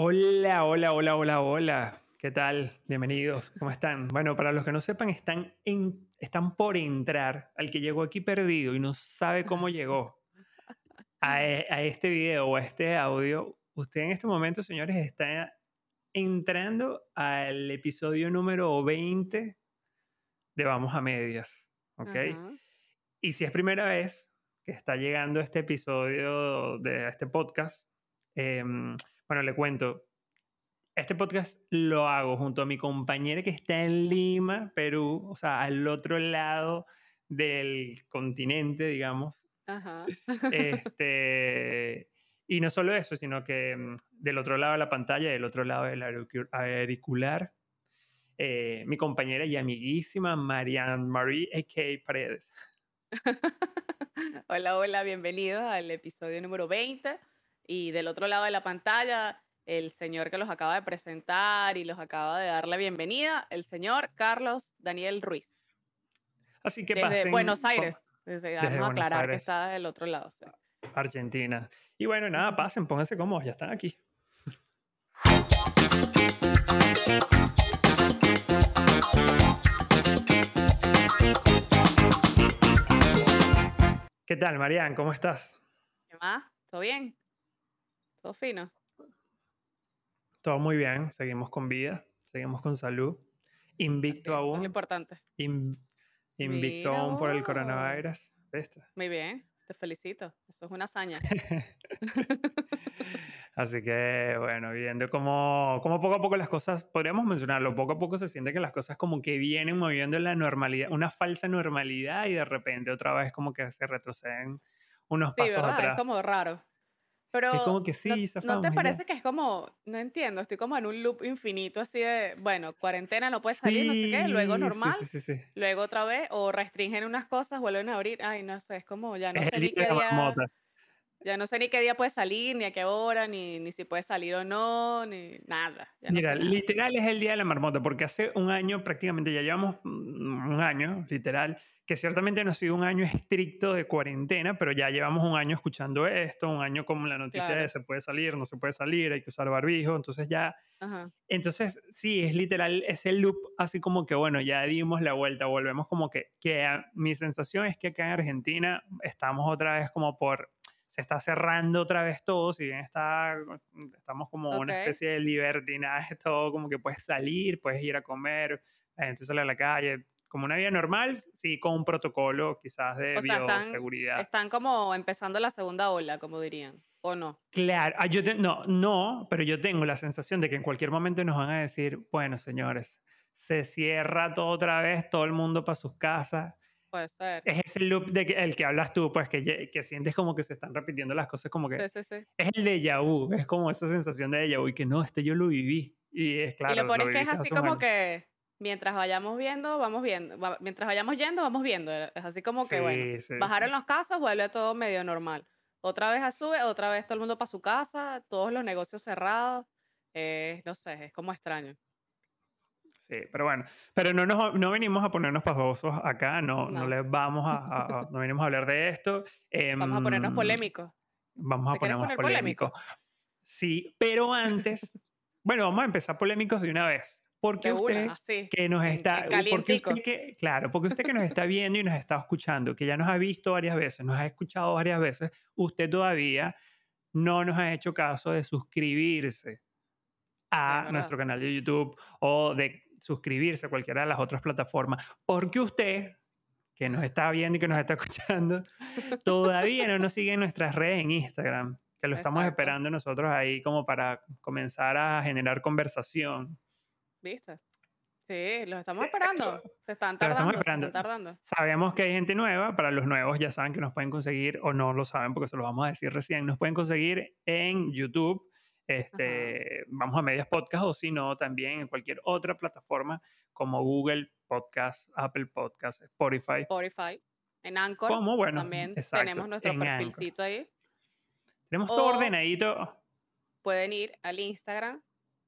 Hola, hola, hola, hola, hola. ¿Qué tal? Bienvenidos. ¿Cómo están? Bueno, para los que no sepan, están, en, están por entrar al que llegó aquí perdido y no sabe cómo llegó a, e, a este video o a este audio. Usted en este momento, señores, está entrando al episodio número 20 de Vamos a Medias. ¿Ok? Y si es primera vez que está llegando este episodio de este podcast, em, bueno, le cuento. Este podcast lo hago junto a mi compañera que está en Lima, Perú, o sea, al otro lado del continente, digamos. Ajá. Este, y no solo eso, sino que mm, del otro lado de la pantalla, del otro lado del auricu- auricular, eh, mi compañera y amiguísima Marianne Marie A.K. Paredes. hola, hola, bienvenidos al episodio número 20. Y del otro lado de la pantalla, el señor que los acaba de presentar y los acaba de dar la bienvenida, el señor Carlos Daniel Ruiz. Así que desde pasen Buenos Aires. Desde, vamos a aclarar que Aires. está del otro lado. sí. Argentina. Y bueno, nada, pasen, pónganse cómodos, ya están aquí. ¿Qué tal, Marian? ¿Cómo estás? ¿Qué más? ¿Todo bien? ¿Todo fino? Todo muy bien, seguimos con vida, seguimos con salud. Invicto es, eso es lo aún. importante. in- invicto Mira aún por el coronavirus. ¿Viste? Muy bien, te felicito. Eso es una hazaña. Así que, bueno, viendo cómo, cómo poco a poco las cosas, podríamos mencionarlo, poco a poco se siente que las cosas como que vienen moviendo en la normalidad, una falsa normalidad y de repente otra vez como que se retroceden unos Sí, pasos ¿verdad? atrás. Es como raro. Pero Es como que ¿no- sí, ¿no, te ya. parece que es como, no entiendo, estoy como en un loop infinito así de, bueno, cuarentena, no puedes salir, no sé qué, luego normal, Sí, sí, sí. luego otra vez, o restringen unas cosas, vuelven a abrir, ay, no sé, es como ya no Es sé ni día qué. Ya no sé ni qué día puedes salir, ni a qué hora, ni, ni si puedes salir o no, ni nada, no Mira, nada. literal es el día de la marmota, porque hace un año prácticamente, ya llevamos mm, un año, literal, que ciertamente no ha sido un año estricto de cuarentena, pero ya llevamos un año escuchando esto, un año con la noticia de se puede salir, no se puede salir, hay que usar barbijo, entonces ya, Ajá. entonces sí, es literal ese loop, así como que bueno, ya dimos la vuelta, volvemos como que, que mi sensación es que acá en Argentina estamos otra vez como por, se está cerrando otra vez todo, si bien está, estamos como una Ok. especie de libertinaje, todo como que puedes salir, puedes ir a comer, la gente sale a la calle, como una vida normal, sí, con un protocolo quizás de O sea, están, bioseguridad. están como empezando la segunda ola, como dirían, o no. Claro, ah, yo te- no, no, pero yo tengo la sensación de que en cualquier momento nos van a decir, bueno, señores, se cierra todo otra vez, todo el mundo para sus casas. Puede ser. Es ese loop de que, el que hablas tú, pues que, que sientes como que se están repitiendo las cosas, como que Sí, sí, sí. es el déjà vu, es como esa sensación de déjà vu y que no, este yo lo viví. Y es claro, y lo peor es que es así como año. que mientras vayamos viendo, vamos viendo. va- mientras vayamos yendo, vamos viendo. Es así como que, bueno, bajaron los casos, vuelve todo medio normal. Otra vez a sube, otra vez todo el mundo para su casa, todos los negocios cerrados. eh, no sé, es como extraño. Sí, pero bueno, pero no, nos, no venimos a ponernos pavosos acá, no, no No. les vamos a, a- a- no venimos a hablar de esto. Vamos a ponernos em, polémicos. Vamos a ¿Te quieres ponernos poner polémicos. polémico? Sí, pero antes, bueno, vamos a empezar polémicos de una vez. Porque usted una, así. que nos está, porque usted que, claro, porque usted que nos está viendo y nos está escuchando, que ya nos ha visto varias veces, nos ha escuchado varias veces, usted todavía no nos ha hecho caso de suscribirse a nuestro canal de YouTube o de suscribirse a cualquiera de las otras plataformas, porque usted que nos está viendo y que nos está escuchando, todavía no nos sigue en nuestras redes en Instagram, que lo estamos Exacto. esperando nosotros ahí como para comenzar a generar conversación. ¿Viste? Sí, los estamos Eh, esperando. Se están pero estamos tardando, se esperando. están tardando. Sabemos que hay gente nueva, para los nuevos ya saben que nos pueden conseguir, o no lo saben porque se lo vamos a decir recién, nos pueden conseguir en YouTube, este, vamos a Medias Podcast, o si no, también en cualquier otra plataforma como Google Podcast, Apple Podcast, Spotify. Spotify. En Anchor Como, bueno, también exacto, tenemos nuestro Anchor. perfilcito ahí. Tenemos todo ordenadito. Pueden ir al Instagram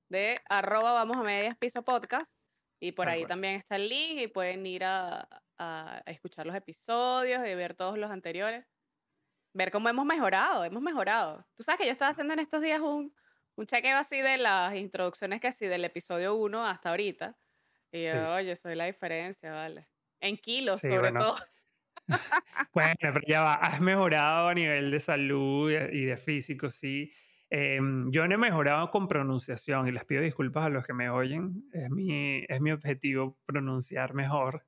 de arroba vamos a medias piso podcast y por Tal ahí cual. también está el link y pueden ir a, a- a escuchar los episodios y ver todos los anteriores. Ver cómo hemos mejorado, hemos mejorado. Tú sabes que yo estaba haciendo en estos días un, un chequeo así de las introducciones que sí, del episodio 1 hasta ahorita. Y yo, Sí. oye, soy la diferencia, vale. En kilos, Sí, sobre bueno. todo. Bueno, pero ya va, has mejorado a nivel de salud y de físico, sí. Em, yo no he mejorado con pronunciación y les pido disculpas a los que me oyen. Es mi, es mi objetivo pronunciar mejor.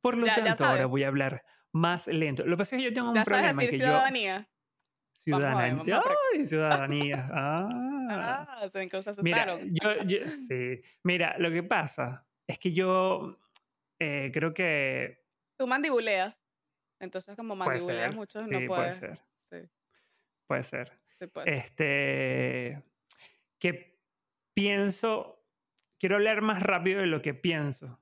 Por lo Ya- ya tanto, ahora voy a hablar más lento. Lo que pasa es que yo tengo un Ya sabes problema decir que yo... ciudadanía. Vamos a ver, Ciudadanía. vamos a prac- ¡Ay, ciudadanía! Ah. Ah, se, se Mira, yo, yo- sí. Mira, lo que pasa es que yo eh, creo que Tú mandibuleas. Entonces, como puede mandibuleas mucho, Sí, no puede puedes. ser. Sí, Puede ser. sí puede ser. Este, que pienso, quiero hablar más rápido de lo que pienso.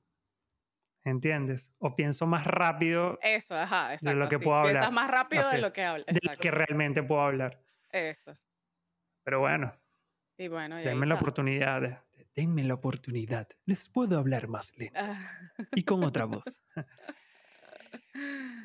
¿Entiendes? O pienso más rápido Eso, ajá, exacto. lo que así. puedo Piensas hablar. más rápido Así de lo que hablas. de lo que realmente puedo hablar. Eso. Pero bueno, Y bueno, y denme la oportunidad. de- Denme la oportunidad. Les puedo hablar más lento Ah, y con otra voz.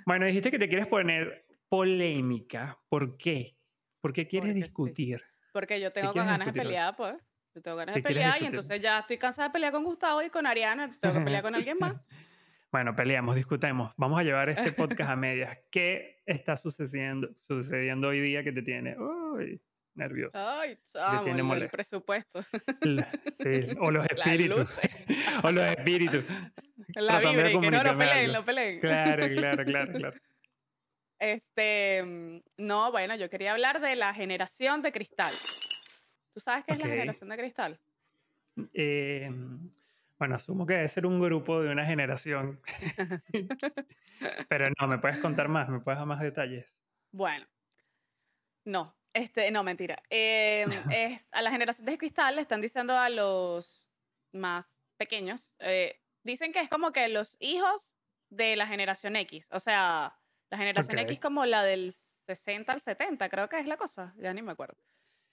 Bueno, dijiste que te quieres poner polémica. ¿Por qué? ¿Por qué quieres Porque sí. discutir? Porque yo tengo con ganas de discutir hoy? pelear, pues. Yo tengo ganas de ¿Qué quieres pelear y entonces ya estoy cansada de pelear con Gustavo y con Ariana. Tengo que pelear con alguien más. Bueno, peleamos, discutamos. Vamos a llevar este podcast a medias. ¿Qué está sucediendo, sucediendo hoy día que te tiene uy, nervioso? Ay, chamo, tiene el, presupuesto. La- sí, o los espíritus. o los espíritus. La vibra que no, no comunicarme peleen, no peleen. Claro, claro, claro, claro. Este, no, bueno, yo quería hablar de la generación de cristal. ¿Tú sabes qué es la generación de cristal? Eh, bueno, asumo que debe ser un grupo de una generación. Pero no, me puedes contar más, me puedes dar más detalles. Bueno, no, este, no, mentira. Eh, es, a la generación de cristal le están diciendo a los más pequeños, eh, dicen que es como que los hijos de la generación X, o sea, la generación. X como la del 60 al 70, creo que es la cosa, ya ni me acuerdo.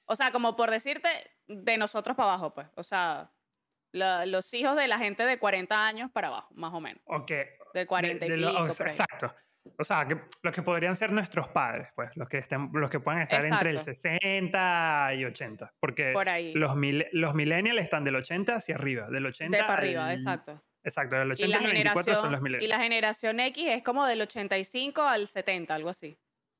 O sea, como por decirte, de nosotros para abajo, pues, o sea, la- los hijos de la gente de 40 años para abajo, más o menos, Ok. de 40 de- de y lo- pico, o sea, exacto. O sea, que los que podrían ser nuestros padres, pues, los que, estén, los que puedan estar entre el Exacto. 60 y 80. Porque Por ahí. los, mil- los millennials están del 80 hacia arriba, del 80 de para arriba, al- exacto. Exacto, del Y 80 la, al 94 son los generación, y millennials. la generación X es como del 85 al 70, algo así.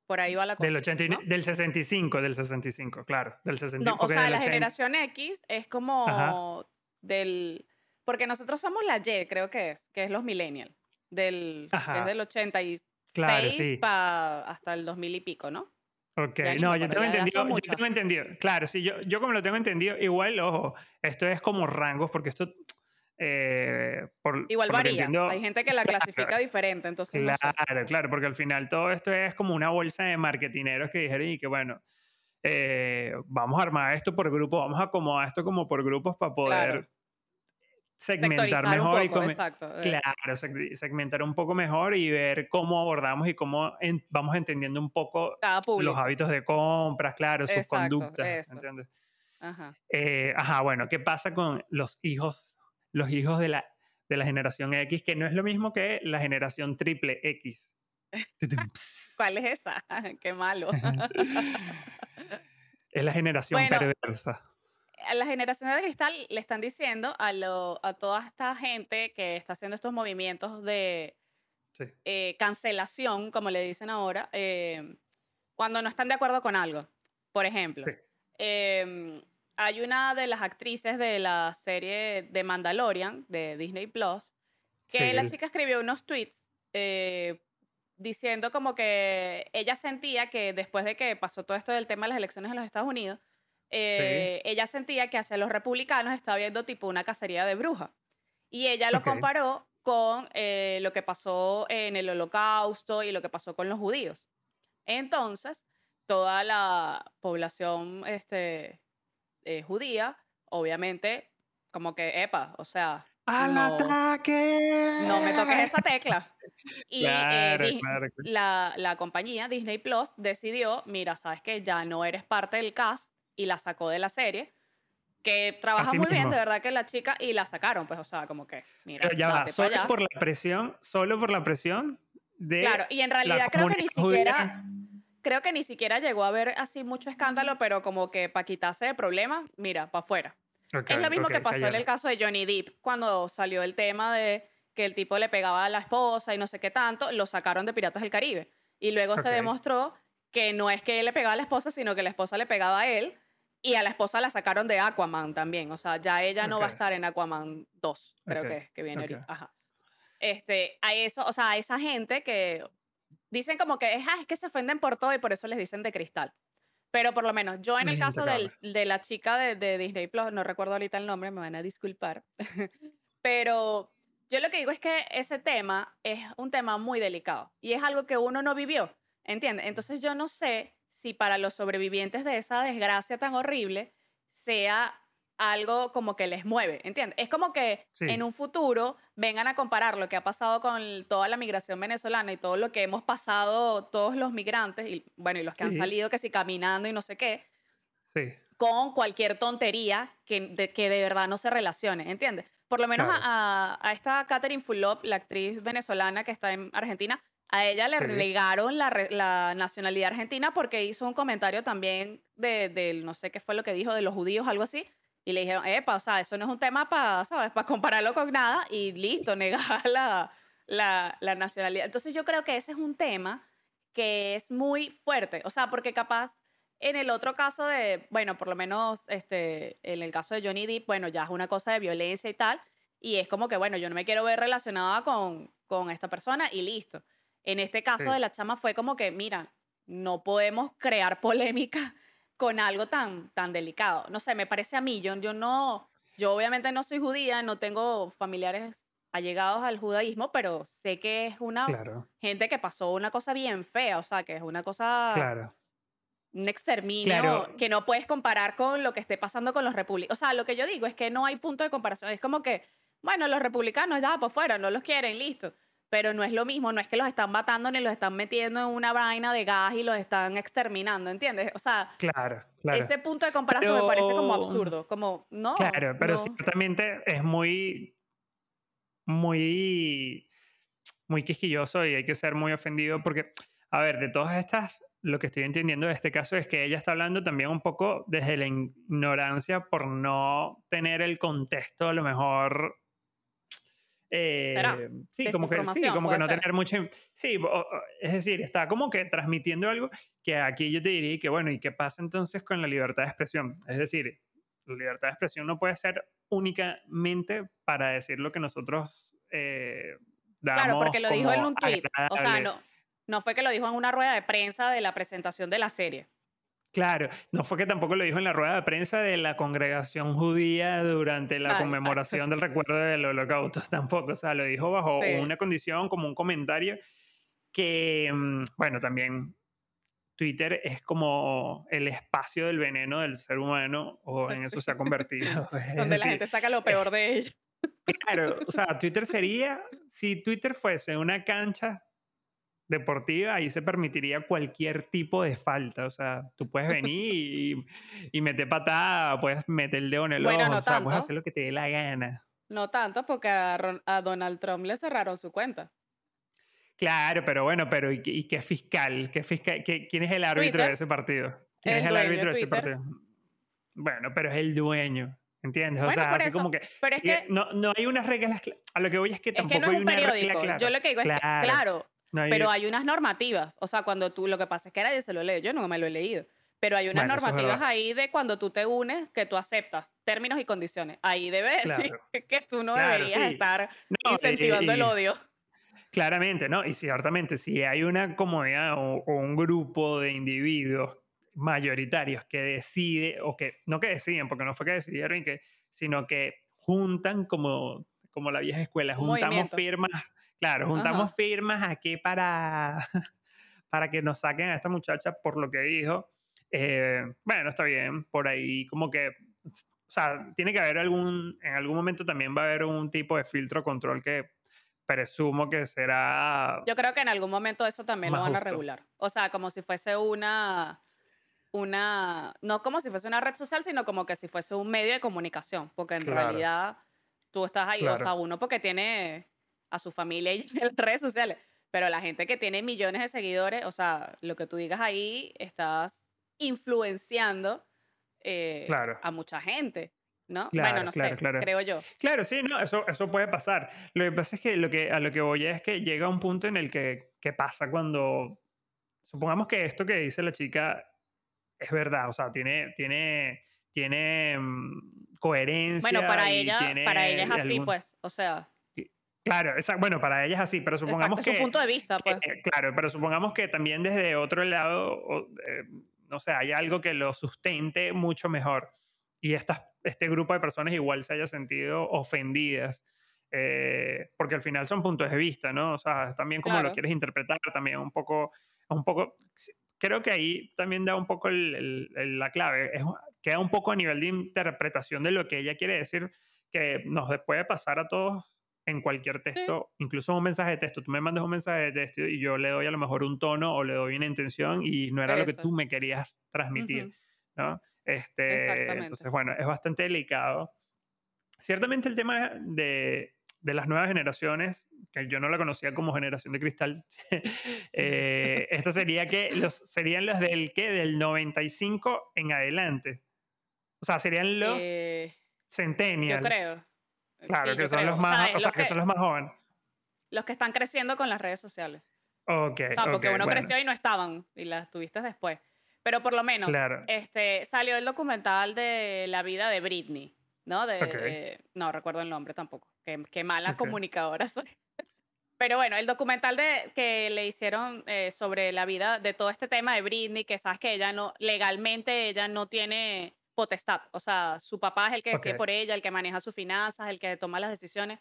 Por ahí va la cosa. Del, 80 y- ¿no? del 65, del 65, claro. Del 65, No, o sea, la 80 generación X es como del... Porque nosotros somos la Y, creo que es, que es los millennials. Del, que es del 86 Claro, sí. pa- hasta el 2000 y pico, ¿no? Ok, Ya no, yo tengo, entendido, yo tengo entendido. Claro, sí, yo, yo como lo tengo entendido, igual, ojo, esto es como rangos, porque esto, eh, por, Igual por varía. entiendo, Hay gente que la claro, clasifica diferente, entonces no sé. Claro, claro, porque al final todo esto es como una bolsa de marketineros que dijeron y que bueno, eh, vamos a armar esto por grupos, vamos a acomodar esto como por grupos para poder Claro. Segmentar un mejor y exacto. eh. Claro, seg- segmentar un poco mejor y ver cómo abordamos y cómo en- vamos entendiendo un poco los hábitos de compras, claro, sus Exacto, conductas. ¿entiendes? Ajá. Eh, ajá, bueno, ¿qué pasa con los hijos, los hijos de la, de la generación X, que no es lo mismo que la generación triple X? ¿Cuál es esa? Qué malo. es la generación Bueno, perversa. A la generación de cristal le están diciendo a, lo- a toda esta gente que está haciendo estos movimientos de Sí. eh, cancelación, como le dicen ahora, eh, cuando no están de acuerdo con algo. Por ejemplo, Sí. em, hay una de las actrices de la serie de Mandalorian de Disney Plus que Sí, la chica escribió unos tweets eh, diciendo como que ella sentía que después de que pasó todo esto del tema de las elecciones en los Estados Unidos, eh, ella sentía que hacia los republicanos estaba viendo tipo una cacería de brujas. Y ella lo Ok. comparó con eh, lo que pasó en el holocausto y lo que pasó con los judíos. Entonces, toda la población este, eh, judía, obviamente, como que, epa, o sea, ¡Al no- ataque! no me toques esa tecla. Y eh, Claro, claro, claro. La, la compañía Disney Plus decidió, mira, sabes que ya no eres parte del cast y la sacó de la serie, que trabaja Así muy bien, de verdad que la chica, y la sacaron, pues, o sea, como que, mira, Pero ya va, solo por la presión, solo por la presión de Claro, y en realidad creo que ni judía. siquiera, creo que ni siquiera llegó a haber así mucho escándalo, pero como que para quitarse de problemas, mira, para afuera. es lo mismo que pasó en el caso de Johnny Depp, cuando salió el tema de que el tipo le pegaba a la esposa y no sé qué tanto, lo sacaron de Piratas del Caribe. Y luego se demostró que no es que él le pegaba a la esposa, sino que la esposa le pegaba a él. Y a la esposa la sacaron de Aquaman también. O sea, ya ella no va a estar en Aquaman 2, creo que, que viene ahorita. Ajá. Este, a eso, o sea, a esa gente que dicen como que es, ah, es que se ofenden por todo y por eso les dicen de cristal. Pero por lo menos yo en el caso del, de la chica de, de, Disney Plus, no recuerdo ahorita el nombre, me van a disculpar, pero yo lo que digo es que ese tema es un tema muy delicado y es algo que uno no vivió, ¿entiendes? Entonces yo no sé si para los sobrevivientes de esa desgracia tan horrible sea algo como que les mueve, ¿entiendes? Es como que en un futuro vengan a comparar lo que ha pasado con toda la migración venezolana y todo lo que hemos pasado todos los migrantes, y bueno, y los que han salido que si caminando y no sé qué, con cualquier tontería que de, que de verdad no se relacione, ¿entiendes? Por lo menos a, a, esta Catherine Fulop, la actriz venezolana que está en Argentina, a ella le relegaron la, la, nacionalidad argentina porque hizo un comentario también de, de, no sé qué fue lo que dijo, de los judíos, algo así, y le dijeron, epa, o sea, eso no es un tema para, ¿sabes? Para compararlo con nada y listo, negar la, la, la, nacionalidad. Entonces yo creo que ese es un tema que es muy fuerte, o sea, porque capaz en el otro caso de, bueno, por lo menos este, en el caso de Johnny Depp, bueno, ya es una cosa de violencia y tal, y es como que, bueno, yo no me quiero ver relacionada con, con esta persona y listo. En este caso de la chama fue como que, mira, no podemos crear polémica con algo tan, tan delicado. No sé, me parece a mí, yo, yo no, yo obviamente no soy judía, no tengo familiares allegados al judaísmo, pero sé que es una gente que pasó una cosa bien fea, o sea, que es una cosa... Claro. Un exterminio que no puedes comparar con lo que esté pasando con los republicanos. O sea, lo que yo digo es que no hay punto de comparación. Es como que, bueno, los republicanos ya por fuera, no los quieren, listo pero no es lo mismo, no es que los están matando ni los están metiendo en una vaina de gas y los están exterminando, ¿entiendes? O sea, claro, ese punto de comparación me parece como absurdo, como, no. Claro, pero ciertamente es muy, muy, muy quisquilloso y hay que ser muy ofendido porque, a ver, de todas estas, lo que estoy entendiendo de este caso es que ella está hablando también un poco desde la ignorancia por no tener el contexto a lo mejor eh, sí, como que, sí, como que no tener mucho. Sí, es decir, está como que transmitiendo algo que aquí yo te diría que, bueno, ¿y qué pasa entonces con la libertad de expresión? Es decir, la libertad de expresión no puede ser únicamente para decir lo que nosotros eh, damos. Claro, porque lo dijo en un tweet. O sea, no, no fue que lo dijo en una rueda de prensa de la presentación de la serie. Claro, no fue que tampoco lo dijo en la rueda de prensa de la congregación judía durante la ah, conmemoración del recuerdo del holocausto, tampoco, o sea, lo dijo bajo una condición, como un comentario que, mm, bueno, también Twitter es como el espacio del veneno del ser humano, o en eso se ha convertido. Donde la gente saca lo peor de ella. Claro, o sea, Twitter sería, si Twitter fuese una cancha deportiva, ahí se permitiría cualquier tipo de falta. O sea, tú puedes venir y, y meter patada, puedes meter el dedo en el ojo, o sea, puedes hacer lo que te dé la gana. No tanto, porque a, Donald Trump le cerraron su cuenta. Claro, pero bueno, pero ¿y, qué fiscal? ¿Qué fiscal ¿Quién es el árbitro de ese partido? ¿Quién es el árbitro de ese partido? Bueno, pero es el dueño. ¿Entiendes? o sea, así como que, pero es que no, no, hay unas reglas. A lo que voy es que tampoco hay una regla clara. Yo lo que digo es que, claro, pero hay unas normativas. O sea, cuando tú, lo que pasa es que nadie se lo lee, yo no me lo he leído. Pero hay unas normativas ahí de cuando tú te unes que tú aceptas términos y condiciones. Ahí debe decir que tú no deberías estar incentivando el odio. Claramente, ¿no? Y ciertamente, si hay una comunidad o, un grupo de individuos mayoritarios que decide, o que no que deciden, porque no fue que decidieron, que, sino que juntan como, como la vieja escuela, juntamos firmas Claro, juntamos firmas aquí para, para que nos saquen a esta muchacha por lo que dijo. Eh, bueno, está bien, por ahí como que, o sea, tiene que haber algún, en algún momento también va a haber un tipo de filtro control que presumo que será... Yo creo que en algún momento eso también lo van a regular. O sea, como si fuese una, una, no como si fuese una red social, sino como que si fuese un medio de comunicación, porque en realidad tú estás ahí, o sea, uno porque tiene a su familia y en las redes sociales. Pero la gente que tiene millones de seguidores, o sea, lo que tú digas ahí, estás influenciando eh, a mucha gente. ¿no? bueno, no sé, creo yo. Claro, sí, no, eso, eso puede pasar. Lo que pasa es que, lo que a lo que voy es que llega un punto en el que, ¿qué pasa cuando, supongamos que esto que dice la chica es verdad, o sea, tiene, tiene, tiene mm, coherencia. Bueno, para ella, para ella es así, pues, o sea. Claro, bueno, para ella es así, pero supongamos que... Es su punto de vista, pues. claro, pero supongamos que también desde otro lado, eh, no sé, hay algo que lo sustente mucho mejor y este grupo de personas igual se haya sentido ofendidas. Eh, porque al final son puntos de vista, ¿no? O sea, también como lo quieres interpretar, también un poco, un poco, creo que ahí también da un poco la clave, es, queda un poco a nivel de interpretación de lo que ella quiere decir, que nos puede pasar a todos en cualquier texto, incluso un mensaje de texto. Tú me mandas un mensaje de texto y yo le doy a lo mejor un tono o le doy una intención y no era lo que tú me querías transmitir, ¿no? Este, entonces, bueno, es bastante delicado. Ciertamente el tema de, de las nuevas generaciones, que yo no la conocía como generación de cristal, eh, esto sería que los, serían los del ¿qué? Del 95 en adelante. O sea, serían los eh, centennials. Yo creo. Claro, que, son Los más, o sea, que, son los más jóvenes. Los que están creciendo con las redes sociales. Ok. O sea, porque uno creció y no estaban y las tuviste después. Pero por lo menos este, salió el documental de la vida de Britney, ¿no? De, no recuerdo el nombre tampoco. Qué, qué mala comunicadora soy. Pero bueno, el documental de, que le hicieron eh, sobre la vida de todo este tema de Britney, que sabes que ella no, legalmente ella no tiene potestad. O sea, su papá es el que decide por ella, el que maneja sus finanzas, el que toma las decisiones.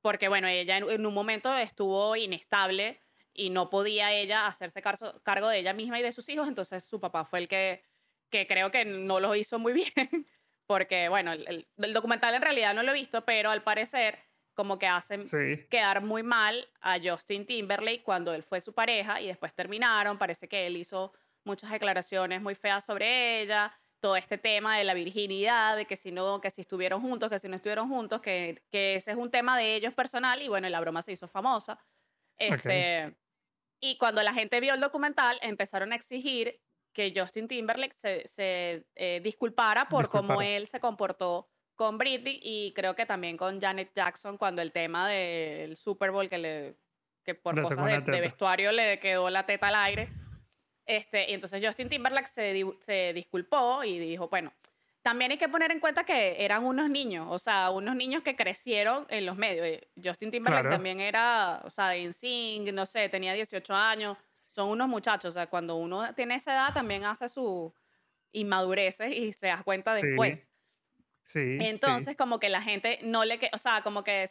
Porque bueno, ella en un momento estuvo inestable y no podía ella hacerse cargo de ella misma y de sus hijos, entonces su papá fue el que, que creo que no lo hizo muy bien, porque bueno, el, documental en realidad no lo he visto, pero al parecer como que hacen quedar muy mal a Justin Timberlake cuando él fue su pareja y después terminaron, parece que él hizo muchas declaraciones muy feas sobre ella, todo este tema de la virginidad, de que si no, que si estuvieron juntos, que si no estuvieron juntos, que, que ese es un tema de ellos personal y bueno, la broma se hizo famosa. Este, y cuando la gente vio el documental, empezaron a exigir que Justin Timberlake se, se eh, disculpara por cómo él se comportó con Britney y creo que también con Janet Jackson cuando el tema del Super Bowl que le que por cosas de, vestuario le quedó la teta al aire. Este, y entonces Justin Timberlake se, se disculpó y dijo, bueno, también hay que poner en cuenta que eran unos niños, o sea, unos niños que crecieron en los medios. Eh, Justin Timberlake también era, o sea, de NSYNC, no sé, tenía 18 años. Son unos muchachos, o sea, cuando uno tiene esa edad también hace su inmadureces y se da cuenta después. Sí. Entonces, como que la gente no le, o sea, como que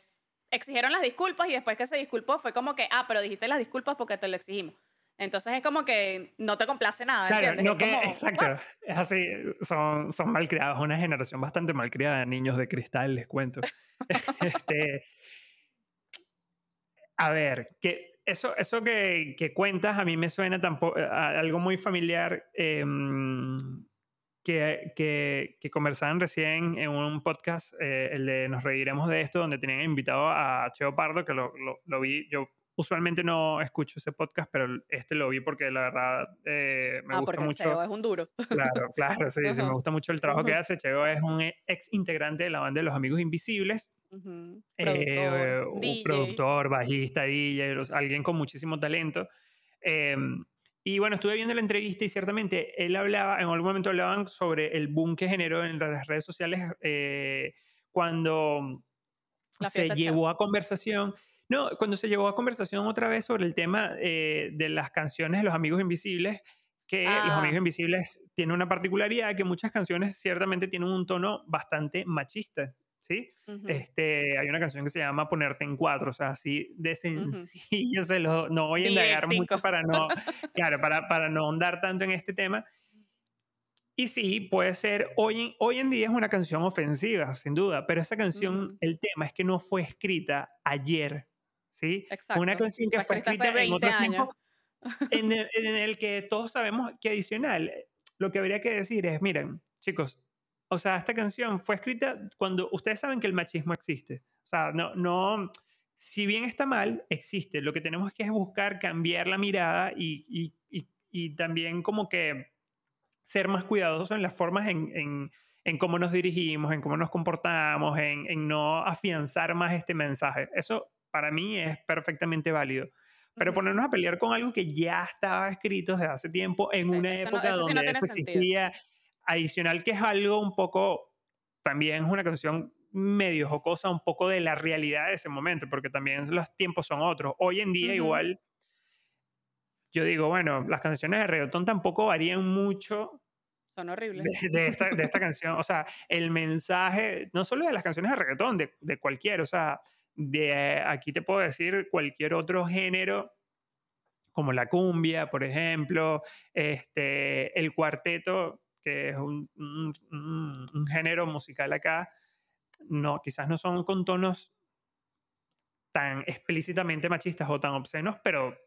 exigieron las disculpas y después que se disculpó fue como que, ah, pero dijiste las disculpas porque te lo exigimos. Entonces es como que no te complace nada. Claro, no que, exacto. Es así, son, son malcriados, una generación bastante malcriada de niños de cristal, les cuento. este, a ver, que eso, eso que, que, cuentas a mí me suena tampoco, a algo muy familiar em, que, que, que, conversaban recién en un podcast, eh, el de Nos Reiremos de Esto, donde tenían invitado a Cheo Pardo, que lo, lo, lo vi, yo usualmente no escucho ese podcast, pero este lo vi porque la verdad eh, me ah, gusta mucho. Cheo es un duro. Claro, claro, sí, sí, me gusta mucho el trabajo que hace. Cheo es un ex integrante de la banda de los Amigos Invisibles. Eh, un productor, bajista, DJ, alguien con muchísimo talento. Em, y bueno, estuve viendo la entrevista y ciertamente él hablaba, en algún momento hablaban sobre el boom que generó en las redes sociales eh, cuando se llevó a conversación no, cuando se llevó a conversación otra vez sobre el tema eh, de las canciones de los Amigos Invisibles, que los ah. Amigos Invisibles tienen una particularidad que muchas canciones ciertamente tienen un tono bastante machista. ¿Sí? este, hay una canción que se llama Ponerte en cuatro, o sea, así de sencillo, se lo, no voy a indagar mucho para no, claro, para, para no ahondar tanto en este tema. Y sí, puede ser, hoy, hoy en día es una canción ofensiva, sin duda, pero esa canción, el tema es que no fue escrita ayer, ¿sí? Exacto. Fue una canción que fue escrita en otro tiempo en el, que todos sabemos que adicional, lo que habría que decir es, miren, chicos, o sea, esta canción fue escrita cuando ustedes saben que el machismo existe. O sea, no, no, si bien está mal, existe. Lo que tenemos que es buscar cambiar la mirada y, y, y, también como que ser más cuidadosos en las formas en, en, en, cómo nos dirigimos, en cómo nos comportamos, en, en no afianzar más este mensaje. Eso para mí es perfectamente válido. Pero ponernos a pelear con algo que ya estaba escrito desde hace tiempo en una época donde eso existía, adicional que es algo un poco, también es una canción medio jocosa, un poco de la realidad de ese momento, porque también los tiempos son otros. Hoy en día igual, yo digo, bueno, las canciones de reggaetón tampoco varían mucho. Son horribles. De, esta, de esta, canción, o sea, el mensaje, no solo de las canciones de reggaetón, de, de cualquier, o sea, de aquí te puedo decir cualquier otro género como la cumbia, por ejemplo, este, el cuarteto, que es un, un, género musical acá, no, quizás no son con tonos tan explícitamente machistas o tan obscenos, pero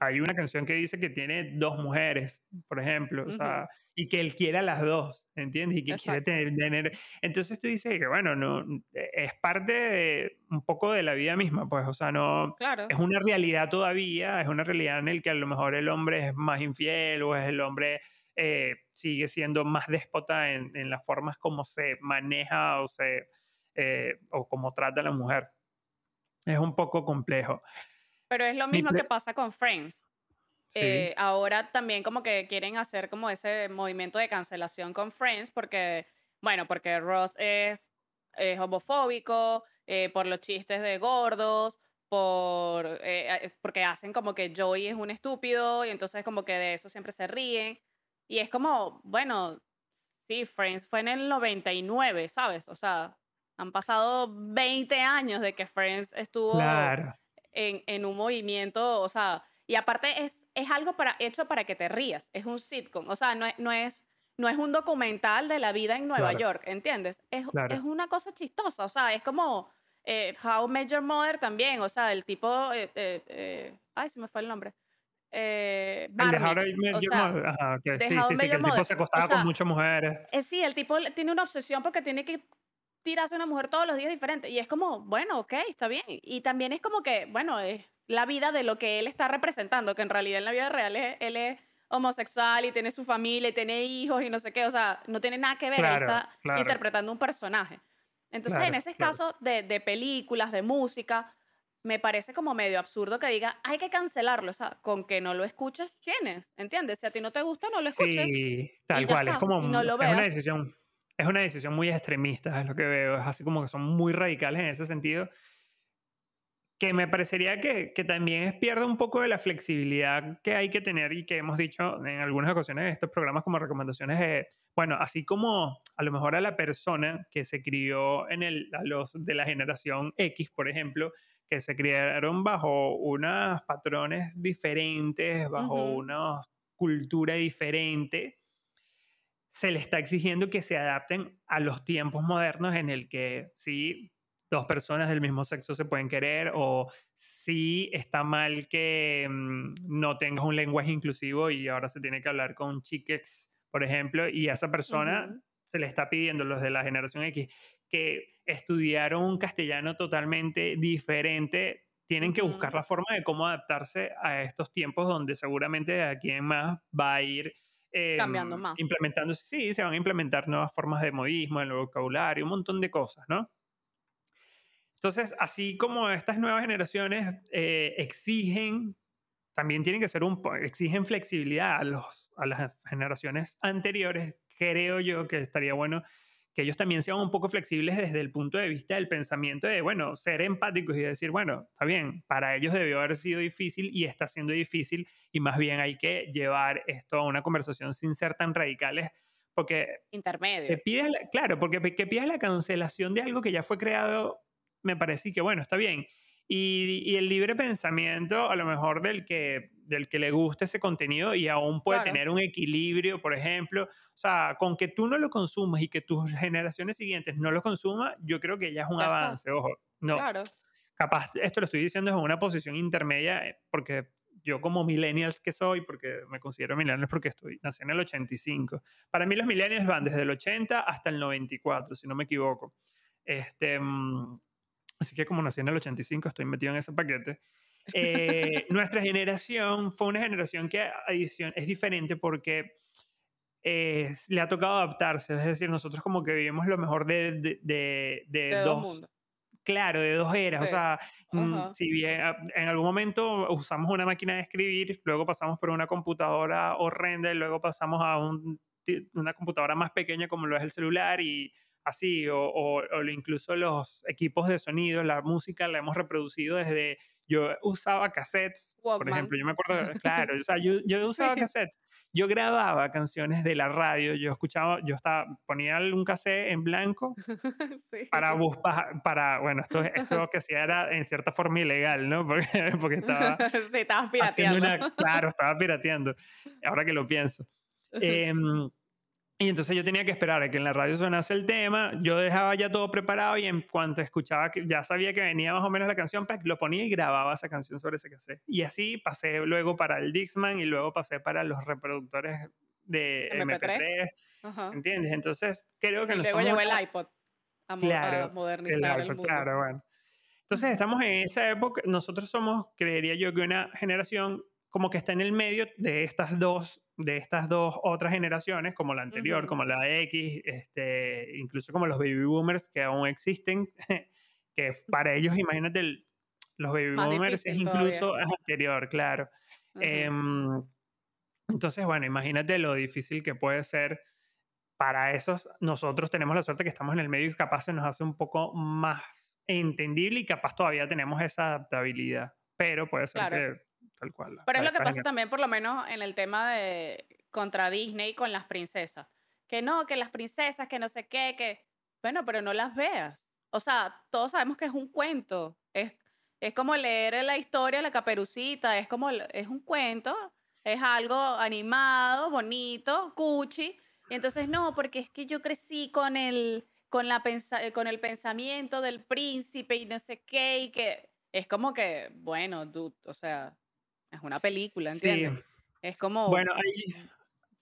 hay una canción que dice que tiene dos mujeres, por ejemplo, o sea, y que él quiere a las dos, ¿entiendes? Y que quiere tener, Entonces tú dices que, bueno, no, es parte de, un poco de la vida misma, pues, o sea, no... Claro. Es una realidad todavía, es una realidad en la que a lo mejor el hombre es más infiel o es el hombre... Eh, sigue siendo más déspota en, en, las formas como se maneja o se eh, o como trata a la mujer. Es un poco complejo. Pero es lo mismo que pasa con Friends. Eh, ahora también como que quieren hacer como ese movimiento de cancelación con Friends porque, bueno, porque Ross es, homofóbico, eh, por los chistes de gordos, por, eh, porque hacen como que Joey es un estúpido y entonces como que de eso siempre se ríen. Y es como, bueno, sí, Friends fue en el 99, ¿sabes? O sea, han pasado 20 años de que Friends estuvo... Claro en, un movimiento, o sea, y aparte es, es algo para, hecho para que te rías, es un sitcom, o sea, no, no, es, no es un documental de la vida en Nueva York, ¿entiendes? Es, es, una cosa chistosa, o sea, es como eh, How Major Mother también, o sea, el tipo, eh, eh, ay, se me fue el nombre. Eh, Barney, el o sea, sí, sí, sí, que el tipo se acostaba con muchas mujeres. sí, el tipo tiene una obsesión porque tiene que tiras a una mujer todos los días diferente. Y es como, bueno, ok, está bien. Y también es como que, bueno, es la vida de lo que él está representando, que en realidad en la vida real él es homosexual y tiene su familia y tiene hijos y no sé qué, o sea, no tiene nada que ver, él está interpretando un personaje. Entonces, en ese caso de, de, películas, de música, me parece como medio absurdo que diga, hay que cancelarlo, o sea, con que no lo escuches, tienes, ¿entiendes? Si a ti no te gusta, no lo escuches. Sí, tal cual, es como no lo es una decisión es una decisión muy extremista, es lo que veo. Es así como que son muy radicales en ese sentido. Que me parecería que, que también pierde un poco de la flexibilidad que hay que tener y que hemos dicho en algunas ocasiones en estos programas como recomendaciones de, bueno, así como a lo mejor a la persona que se crió en el, a los de la generación X, por ejemplo, que se criaron bajo unos patrones diferentes, bajo una cultura diferente, se le está exigiendo que se adapten a los tiempos modernos en el que sí, dos personas del mismo sexo se pueden querer o sí está mal que mm, no tengas un lenguaje inclusivo y ahora se tiene que hablar con chiques, por ejemplo, y a esa persona se le está pidiendo, los de la generación X, que estudiaron un castellano totalmente diferente, tienen que buscar la forma de cómo adaptarse a estos tiempos donde seguramente de aquí en más va a ir Cambiando em, más. Implementándose, sí, se van a implementar nuevas formas de modismo, el vocabulario, un montón de cosas, ¿no? Entonces, así como estas nuevas generaciones eh, exigen, también tienen que ser un, exigen flexibilidad a, los, a las generaciones anteriores, creo yo que estaría bueno que ellos también sean un poco flexibles desde el punto de vista del pensamiento de, bueno, ser empáticos y decir, bueno, está bien, para ellos debió haber sido difícil y está siendo difícil y más bien hay que llevar esto a una conversación sin ser tan radicales porque... Intermedio. Que pides claro, porque que pides la cancelación de algo que ya fue creado, me parece que, bueno, está bien. Y, y, el libre pensamiento, a lo mejor del que, del que le gusta ese contenido y aún puede tener un equilibrio, por ejemplo. O sea, con que tú no lo consumas y que tus generaciones siguientes no lo consuman, yo creo que ya es un avance, ojo. No. Claro. Capaz, esto lo estoy diciendo en una posición intermedia, eh, porque yo como millennials que soy, porque me considero millennials porque estoy, nací en el 85. Para mí los millennials van desde el 80 hasta el 94, si no me equivoco. Este, mm, Así que como nací en el 85, estoy metido en ese paquete. Eh, nuestra generación fue una generación que adición, es diferente porque eh, le ha tocado adaptarse. Es decir, nosotros como que vivimos lo mejor de, de, de, de dos, claro, de dos eras. O sea, mm, si bien ah, en algún momento usamos una máquina de escribir, luego pasamos por una computadora horrenda y luego pasamos a un, una computadora más pequeña como lo es el celular y así, o, o, incluso los equipos de sonido, la música la hemos reproducido desde yo usaba cassettes, por ejemplo, yo me acuerdo, claro, o sea, yo, yo usaba cassettes, yo grababa canciones de la radio, yo escuchaba, yo estaba, ponía un cassette en blanco para, para, para, bueno, esto, esto que hacía era en cierta forma ilegal, ¿no? Porque, porque estaba... Sí, estabas pirateando. Una, claro, estaba pirateando, ahora que lo pienso. Eh, y entonces yo tenía que esperar a que en la radio sonase el tema, yo dejaba ya todo preparado y en cuanto escuchaba, que ya sabía que venía más o menos la canción, lo ponía y grababa esa canción sobre ese cassette. Y así pasé luego para el Dixman y luego pasé para los reproductores de MP3. ¿Entiendes? Entonces creo que y Luego llegó el iPod a, claro, modernizar el, iPod, Claro, bueno. Entonces estamos en esa época, nosotros somos, creería yo, que una generación como que está en el medio de estas dos, de estas dos otras generaciones, como la anterior, como la X, este, incluso como los baby boomers que aún existen, que para ellos, imagínate, los baby boomers es incluso anterior, claro. Em, entonces, bueno, imagínate lo difícil que puede ser para esos. Nosotros tenemos la suerte que estamos en el medio y capaz se nos hace un poco más entendible y capaz todavía tenemos esa adaptabilidad, pero puede ser que cual. Pero es lo que pasa también, por lo menos, en el tema de contra Disney con las princesas. Que no, que las princesas, que no sé qué, que. Bueno, pero no las veas. O sea, todos sabemos que es un cuento. Es, es como leer la historia de la caperucita. Es como. Es un cuento. Es algo animado, bonito, cuchi. Y entonces, no, porque es que yo crecí con el, con, la con el pensamiento del príncipe y no sé qué, y que es como que, bueno, dude, o sea, es una película, ¿entiendes? Es como... Bueno,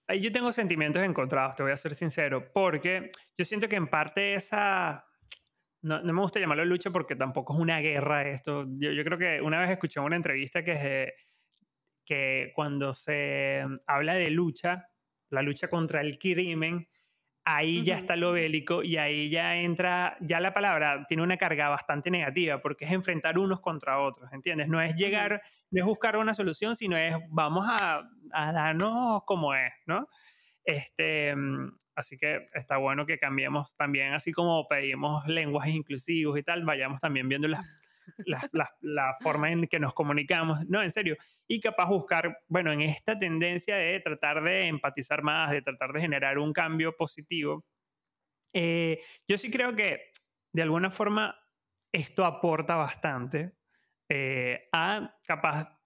ahí, yo tengo sentimientos encontrados, te voy a ser sincero, porque yo siento que en parte esa... No, no me gusta llamarlo lucha porque tampoco es una guerra esto. Yo, yo creo que una vez escuché una entrevista que, que cuando se habla de lucha, la lucha contra el crimen, ahí ya está lo bélico y ahí ya entra, ya la palabra tiene una carga bastante negativa porque es enfrentar unos contra otros, ¿entiendes? No es llegar, no es buscar una solución, sino es vamos a, a darnos como es, ¿no? Este, mm, así que está bueno que cambiemos también, así como pedimos lenguajes inclusivos y tal, vayamos también viendo las la, la, forma en que nos comunicamos, no, en serio, y capaz buscar, bueno, en esta tendencia de tratar de empatizar más, de tratar de generar un cambio positivo, eh, yo sí creo que de alguna forma esto aporta bastante eh, a capaz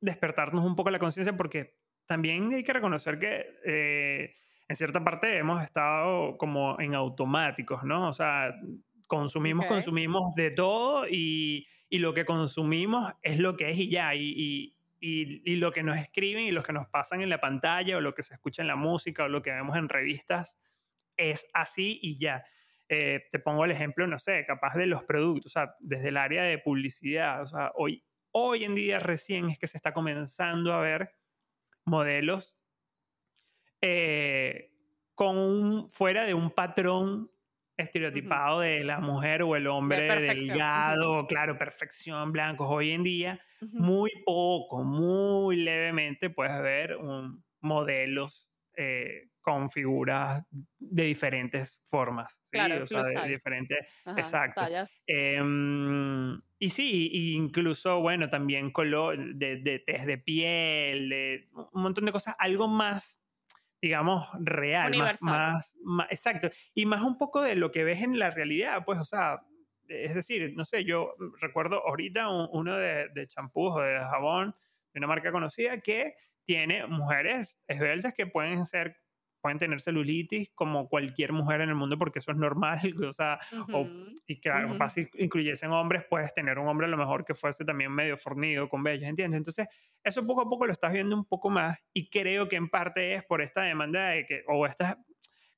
despertarnos un poco la conciencia porque también hay que reconocer que eh, en cierta parte hemos estado como en automáticos, ¿no? O sea, consumimos, consumimos de todo y, y, lo que consumimos es lo que es y ya. Y, y, y, lo que nos escriben y lo que nos pasan en la pantalla o lo que se escucha en la música o lo que vemos en revistas es así y ya. Eh, te pongo el ejemplo, no sé, capaz de los productos, o sea, desde el área de publicidad, o sea, hoy, hoy en día recién es que se está comenzando a ver modelos eh, con un, fuera de un patrón estereotipado de la mujer o el hombre delgado, claro, perfección, blancos. Hoy en día, muy poco, muy levemente puedes ver un, modelos eh, con figuras de diferentes formas. ¿sí? o sea, de diferentes. exacto. Em, y sí, incluso, bueno, también color, de, de test de piel, de un montón de cosas, algo más digamos, real, más, más, exacto, y más un poco de lo que ves en la realidad, pues, o sea, es decir, no sé, yo recuerdo ahorita uno de, de champús o de jabón de una marca conocida que tiene mujeres esbeltas que pueden ser pueden tener celulitis como cualquier mujer en el mundo porque eso es normal, o sea, y que uh si incluyesen hombres, puedes tener un hombre a lo mejor que fuese también medio fornido, con bellas, ¿entiendes? Entonces, eso poco a poco lo estás viendo un poco más y creo que en parte es por esta demanda de que, o esta,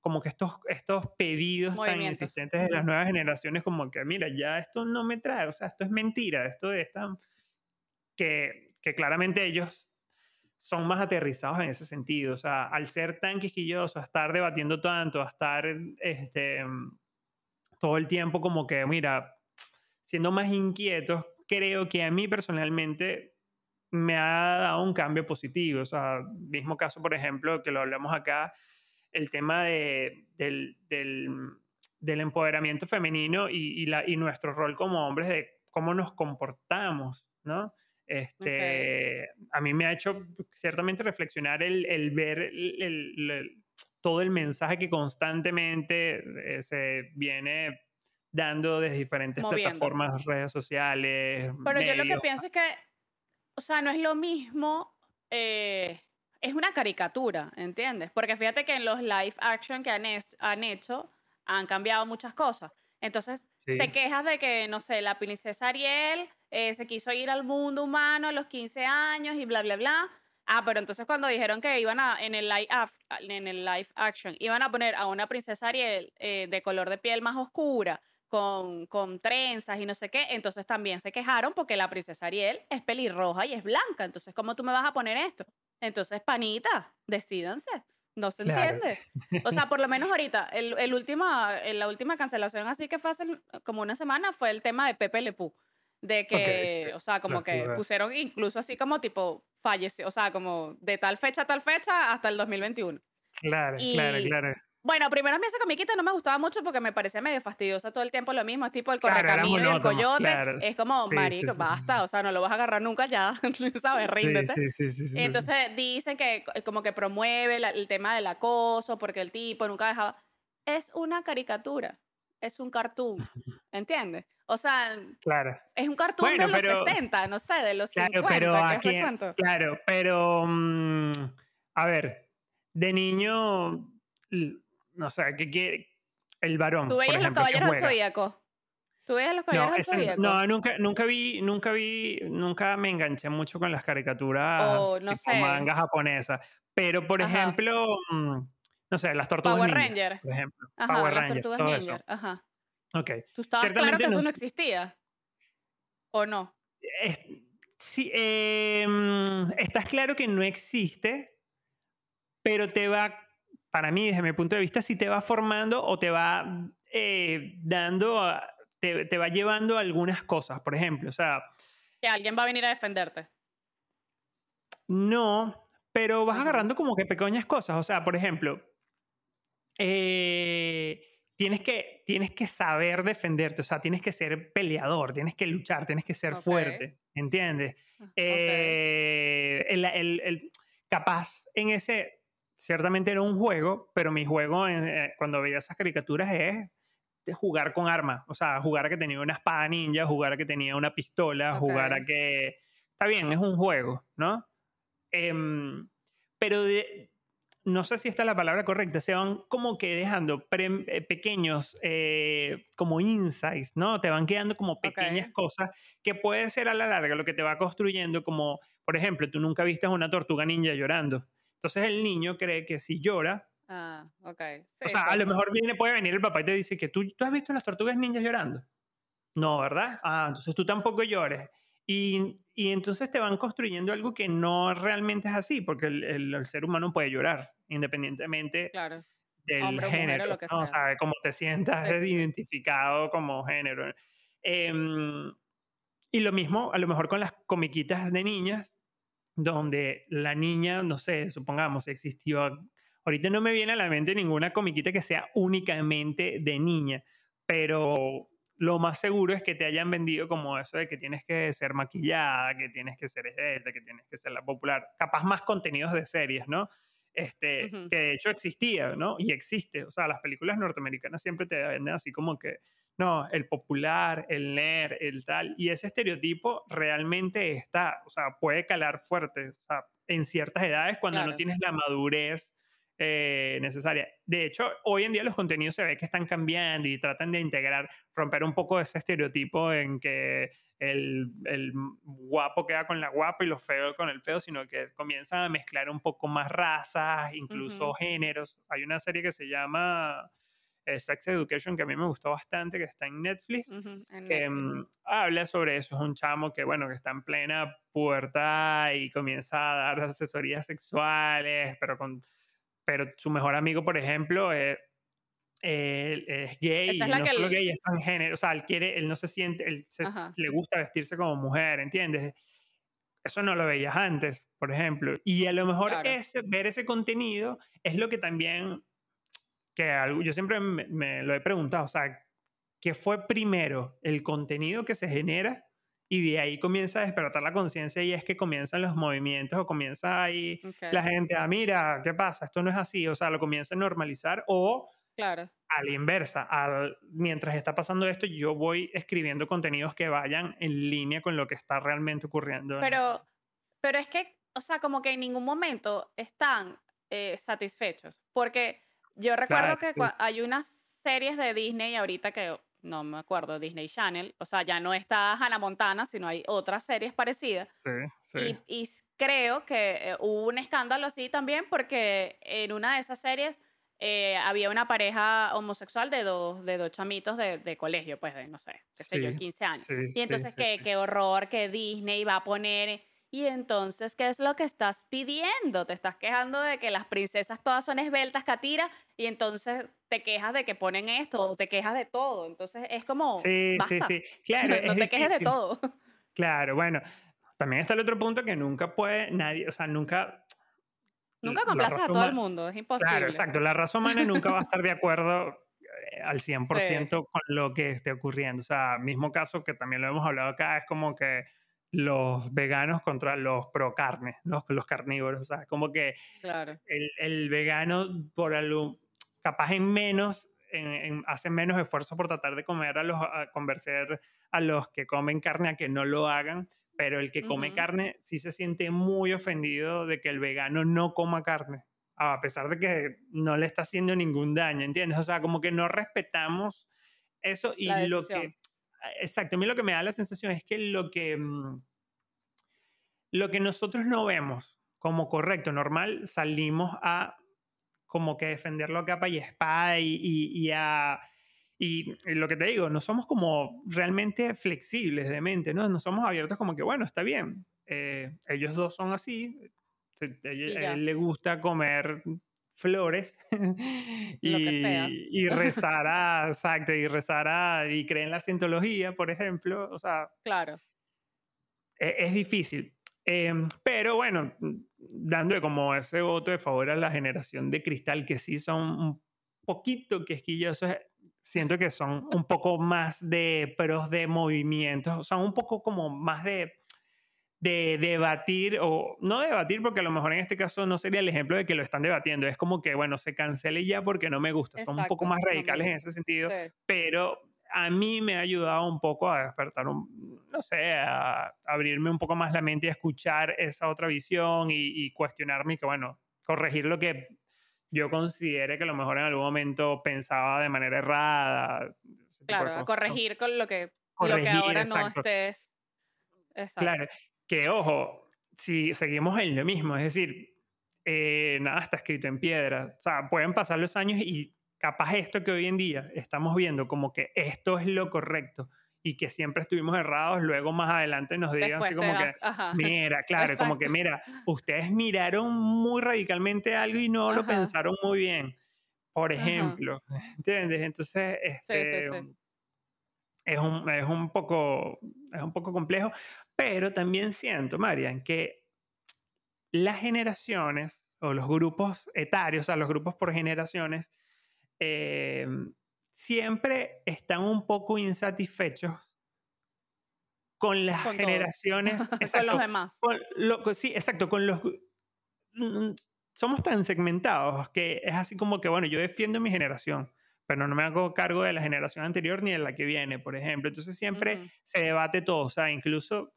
como que estos, estos pedidos tan insistentes de las nuevas generaciones, como que, mira, ya esto no me trae, o sea, esto es mentira, esto es tan... que, que claramente ellos son más aterrizados en ese sentido, o sea, al ser tan quisquillosos, a estar debatiendo tanto, a estar este, todo el tiempo como que, mira, siendo más inquietos, creo que a mí personalmente me ha dado un cambio positivo. O sea, mismo caso, por ejemplo, que lo hablamos acá, el tema de, del, del, empoderamiento femenino y, y, la, y, nuestro rol como hombres de cómo nos comportamos, ¿no? Este, A mí me ha hecho ciertamente reflexionar el, el ver el, todo el mensaje que constantemente eh, se viene dando desde diferentes plataformas, redes sociales. Pero yo lo que pienso es que, o sea, no es lo mismo, eh, es una caricatura, ¿entiendes? Porque fíjate que en los live action que han, han hecho han cambiado muchas cosas. Entonces, te quejas de que, no sé, la princesa Ariel eh, se quiso ir al mundo humano a los 15 años y bla, bla, bla. Ah, pero entonces cuando dijeron que iban a, en el live, en el live action, iban a poner a una princesa Ariel eh, de color de piel más oscura, con, con trenzas y no sé qué, entonces también se quejaron porque la princesa Ariel es pelirroja y es blanca, entonces ¿cómo tú me vas a poner esto? Entonces, panita, decídanse. No se entiende. O sea, por lo menos ahorita, el, el última, la última cancelación así que fue hace como una semana fue el tema de Pepe Lepú. De que, o sea, como que pusieron incluso así como tipo falleció, o sea, como de tal fecha a tal fecha hasta el 2021. Claro, claro, claro. Bueno, primero a mí esa comiquita no me gustaba mucho porque me parecía medio fastidiosa todo el tiempo lo mismo, es tipo el correcamino y el coyote. Es como, marico, basta, o sea, no lo vas a agarrar nunca ya, ¿sabes? Ríndete. Entonces dicen que como que promueve el tema del acoso porque el tipo nunca dejaba... Es una caricatura, es un cartoon, ¿entiendes? O sea, claro. es un cartoon de los 60, no sé, de los claro, 50. Pero aquí, claro, pero mm, a ver, de niño no sé, que quiere el varón. ¿Tú veías los caballeros del zodíaco? ¿Tú veías los caballeros del zodíaco? No, nunca, nunca vi, nunca vi, nunca me enganché mucho con las caricaturas oh, no sé. manga japonesa. Pero, por ejemplo, mm, no sé, las tortugas Power Ranger. por ejemplo. Ajá, Power las Ranger, tortugas Ninja. Ajá. Ok. ¿Tú estabas claro que eso no existía? ¿O no? sí, eh, estás claro que no existe, pero te va para mí, desde mi punto de vista, si te va formando o te va eh, dando, te, va llevando a algunas cosas. Por ejemplo, o sea... Que alguien va a venir a defenderte. No, pero vas agarrando como que pequeñas cosas. O sea, por ejemplo, eh, tienes, que, tienes que saber defenderte, o sea, tienes que ser peleador, tienes que luchar, tienes que ser fuerte, ¿entiendes? Ah, eh, el, capaz en ese, ciertamente era un juego, pero mi juego eh, cuando veía esas caricaturas es de jugar con armas, o sea, jugar a que tenía una espada ninja, jugar a que tenía una pistola, jugar a que... Está bien, es un juego, ¿no? Em, pero no sé si esta es la palabra correcta, se van como que dejando eh, pequeños eh, como insights, ¿no? Te van quedando como pequeñas cosas que puede ser a la larga lo que te va construyendo como, por ejemplo, tú nunca viste a una tortuga ninja llorando. Entonces el niño cree que si llora... Ah, ok. o sea, a lo mejor viene, puede venir el papá y te dice que tú, tú has visto las tortugas ninjas llorando. No, ¿verdad? Ah, entonces tú tampoco llores. Y, y, entonces te van construyendo algo que no realmente es así, porque el, el, ser humano puede llorar, independientemente del género. lo que ¿no? sea. ¿Sabe? Cómo te sientas identificado como género. Em, y lo mismo, a lo mejor con las comiquitas de niñas, donde la niña, no sé, supongamos, existió. Ahorita no me viene a la mente ninguna comiquita que sea únicamente de niña, pero lo más seguro es que te hayan vendido como eso de que tienes que ser maquillada, que tienes que ser esta, que tienes que ser la popular. Capaz más contenidos de series, ¿no? Este, Que de hecho existía, ¿no? Y existe. O sea, las películas norteamericanas siempre te venden así como que no, el popular, el nerd, el tal, y ese estereotipo realmente está, o sea, puede calar fuerte, o sea, en ciertas edades cuando no tienes la madurez eh, necesaria. De hecho, hoy en día los contenidos se ve que están cambiando y tratan de integrar, romper un poco ese estereotipo en que el, el guapo queda con la guapa y lo feo con el feo, sino que comienzan a mezclar un poco más razas, incluso géneros. Hay una serie que se llama eh, Sex Education que a mí me gustó bastante, que está en Netflix en que Netflix. mm, habla sobre eso. Es un chamo que, bueno, que está en plena pubertad y comienza a dar asesorías sexuales, pero, con, pero su mejor amigo, por ejemplo, eh, él es gay es y no solo el- gay, es transgénero. O sea, él quiere, él no se siente, él se- le gusta vestirse como mujer, ¿entiendes? Eso no lo veías antes, por ejemplo. Y a lo mejor Claro. ese, ver ese contenido es lo que también, que algo, yo siempre me, me lo he preguntado, o sea, ¿qué fue primero? ¿El contenido que se genera? Y de ahí comienza a despertar la conciencia y es que comienzan los movimientos o comienza ahí la gente, ah, mira, ¿qué pasa? Esto no es así, o sea, lo comienza a normalizar o claro. a la inversa, al- mientras está pasando esto, yo voy escribiendo contenidos que vayan en línea con lo que está realmente ocurriendo. en- Pero, pero es que, o sea, como que en ningún momento están eh, satisfechos. Porque yo recuerdo Claro, que sí. hay unas series de Disney ahorita que no me acuerdo, Disney Channel, o sea, ya no está Hannah Montana, sino hay otras series parecidas. Sí, sí. Y, creo que eh, hubo un escándalo así también porque en una de esas series eh, había una pareja homosexual de dos, de dos chamitos de, de colegio, pues de, no sé, qué sé yo, Sí, 15 años. sí, Y entonces, sí, qué, qué horror que Disney va a poner. Y entonces, ¿qué es lo que estás pidiendo? Te estás quejando de que las princesas todas son esbeltas, Katira, y entonces te quejas de que ponen esto, o te quejas de todo. Entonces, es como, Sí, sí, basta. sí. Claro, no te quejes de todo. Claro, bueno, también está el otro punto que nunca puede nadie, o sea, nunca... Nunca la complaces a todo el mundo, es imposible. Claro, exacto. La raza humana nunca va a estar de acuerdo eh, al 100% Sí, con lo que esté ocurriendo. O sea, mismo caso que también lo hemos hablado acá, es como que los veganos contra los pro carne, los, los carnívoros. O sea, como que claro. el, el vegano, por algo, capaz en menos, en, en- hace menos esfuerzo por tratar de comer a los, a convencer a los que comen carne a que no lo hagan, pero el que come carne sí se siente muy ofendido de que el vegano no coma carne, a pesar de que no le está haciendo ningún daño, ¿entiendes? O sea, como que no respetamos eso y lo que... Exacto, a mí lo que me da la sensación es que lo que... mm, lo que nosotros no vemos como correcto, normal, salimos a como que defenderlo a capa y espada y, y- y a... Y, y lo que te digo, no somos como realmente flexibles de mente, ¿no? No somos abiertos como que, bueno, está bien, eh, ellos dos son así, a él le gusta comer flores Lo que sea. y, y rezar a, exacto, y rezar a, y creen en la cientología, por ejemplo, o sea, Claro. e- es difícil. Em, pero bueno, dándole como ese voto de favor a la generación de cristal, que sí son un poquito quisquillosos, eh, siento que son un poco más de pros de movimientos, son un poco como más de, de debatir, o no debatir, porque a lo mejor en este caso no sería el ejemplo de que lo están debatiendo, es como que, bueno, se cancele ya porque no me gusta, son un poco Exacto, más no radicales en ese sentido Sí. pero a mí me ha ayudado un poco a despertar, un, no sé, a abrirme un poco más la mente y a escuchar esa otra visión y, y cuestionarme y que, bueno, corregir lo que yo considere que a lo mejor en algún momento pensaba de manera errada. Claro, a ¿no? corregir con lo que, lo que Corregir, ahora no exacto. estés. Exacto. Claro, que ojo, si seguimos en lo mismo, es decir, eh, nada está escrito en piedra. O sea, pueden pasar los años y capaz esto que hoy en día estamos viendo como que esto es lo correcto y que siempre estuvimos errados, luego más adelante nos digan así como que, ajá, mira, claro, como que mira, ustedes miraron muy radicalmente algo y no lo pensaron muy bien, por ajá. ejemplo, ¿entiendes? Entonces, Sí, sí, este, sí. es un, es un poco, es un poco complejo, pero también siento, Marian, que las generaciones o los grupos etarios, o sea, los grupos por generaciones, eh, siempre están un poco insatisfechos con las Con generaciones, Con los exacto, demás. con lo- sí, exacto, con los... mm, Somos tan segmentados que es así como que, bueno, yo defiendo mi generación, pero no me hago cargo de la generación anterior ni de la que viene, por ejemplo. Entonces siempre Ujú, se debate todo, o sea, incluso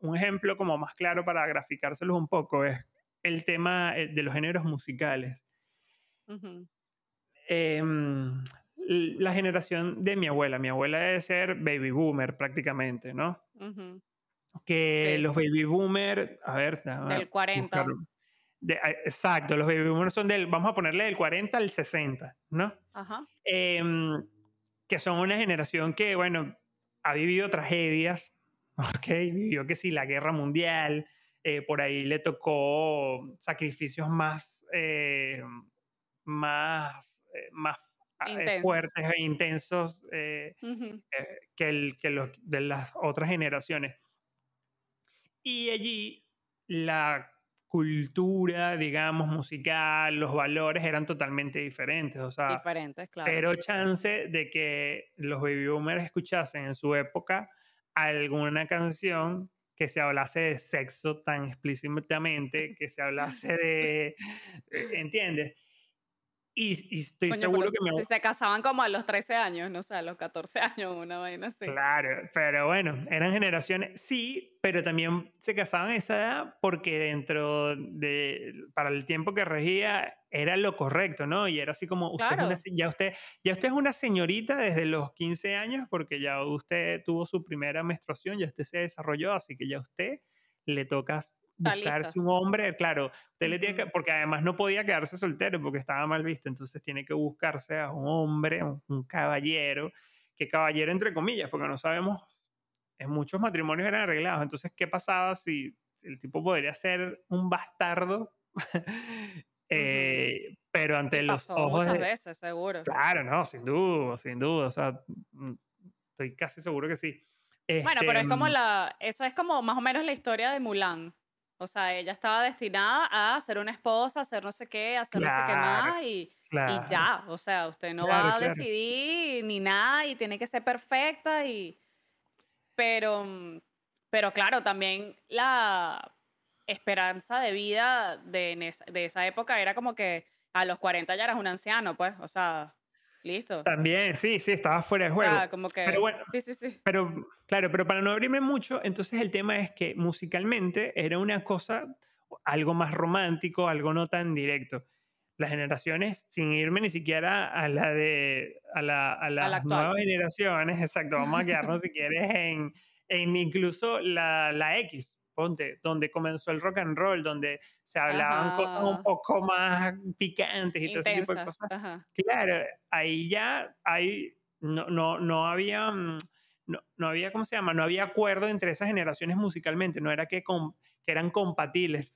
un ejemplo como más claro para graficárselos un poco es el tema eh, de los géneros musicales. L- la generación de mi abuela. Mi abuela debe ser baby boomer prácticamente, ¿no? Que Sí. los baby boomer, a ver, Del 40. buscarlo. De- a- exacto, los baby boomers son del, vamos a ponerle del 40 al 60, ¿no? Ajá. Em, que son una generación que, bueno, ha vivido tragedias, ¿ok? Vivió que sí, la guerra mundial, eh, por ahí le tocó sacrificios más, eh, más, eh, más ah, fuertes e intensos que, el, que los de las otras generaciones. Y allí la cultura, digamos, musical, los valores eran totalmente diferentes. O sea, Diferentes, claro. cero chance de que los baby boomers escuchasen en su época alguna canción que se hablase de sexo tan explícitamente, que se hablase de... ¿Entiendes? Y, y estoy Coño, seguro que me... se casaban como a los 13 años, no sé, a los 14 años, una vaina así. Claro, pero bueno, eran generaciones, sí, pero también se casaban a esa edad porque dentro de, para el tiempo que regía, era lo correcto, ¿no? Y era así como, usted es una ya, usted, ya usted es una señorita desde los 15 años porque ya usted tuvo su primera menstruación, ya usted se desarrolló, así que ya usted le toca Está buscarse un hombre, claro, usted le tiene que, porque además no podía quedarse soltero porque estaba mal visto, entonces tiene que buscarse a un hombre, un, un caballero, que caballero entre comillas, porque no sabemos, en muchos matrimonios eran arreglados, entonces, ¿qué pasaba si, el tipo podría ser un bastardo? Eh, pero ante los pasó ojos muchas de... veces, seguro. Claro, no, sin duda, sin duda, o sea, mm, estoy casi seguro que sí. Bueno, pero Este, es como mm, la, eso es como más o menos la historia de Mulan. O sea, ella estaba destinada a ser una esposa, a hacer no sé qué, a hacer no sé qué más y, ya. O sea, usted no claro, va a decidir ni nada y tiene que ser perfecta y... Pero, mm, pero claro, también la esperanza de vida de, de esa época era como que a los 40 ya eras un anciano, pues. O sea, listo. También, sí, sí, estaba fuera de juego. sea, como Pero que... bueno, Sí, sí, sí. pero claro, pero para no abrirme mucho, entonces el tema es que musicalmente era una cosa, algo más romántico, algo no tan directo. Las generaciones, sin irme ni siquiera a la de a, la, a A la las nuevas generaciones, exacto, vamos a quedarnos si quieres en, en incluso la, la X, ponte, donde comenzó el rock and roll, donde se hablaban cosas un poco más picantes y todo ese tipo de cosas. Ajá. Claro, ahí ya hay, no, no, no había, mm, no, no había, ¿cómo se llama? No había acuerdo entre esas generaciones musicalmente, no era que, com- que eran compatibles.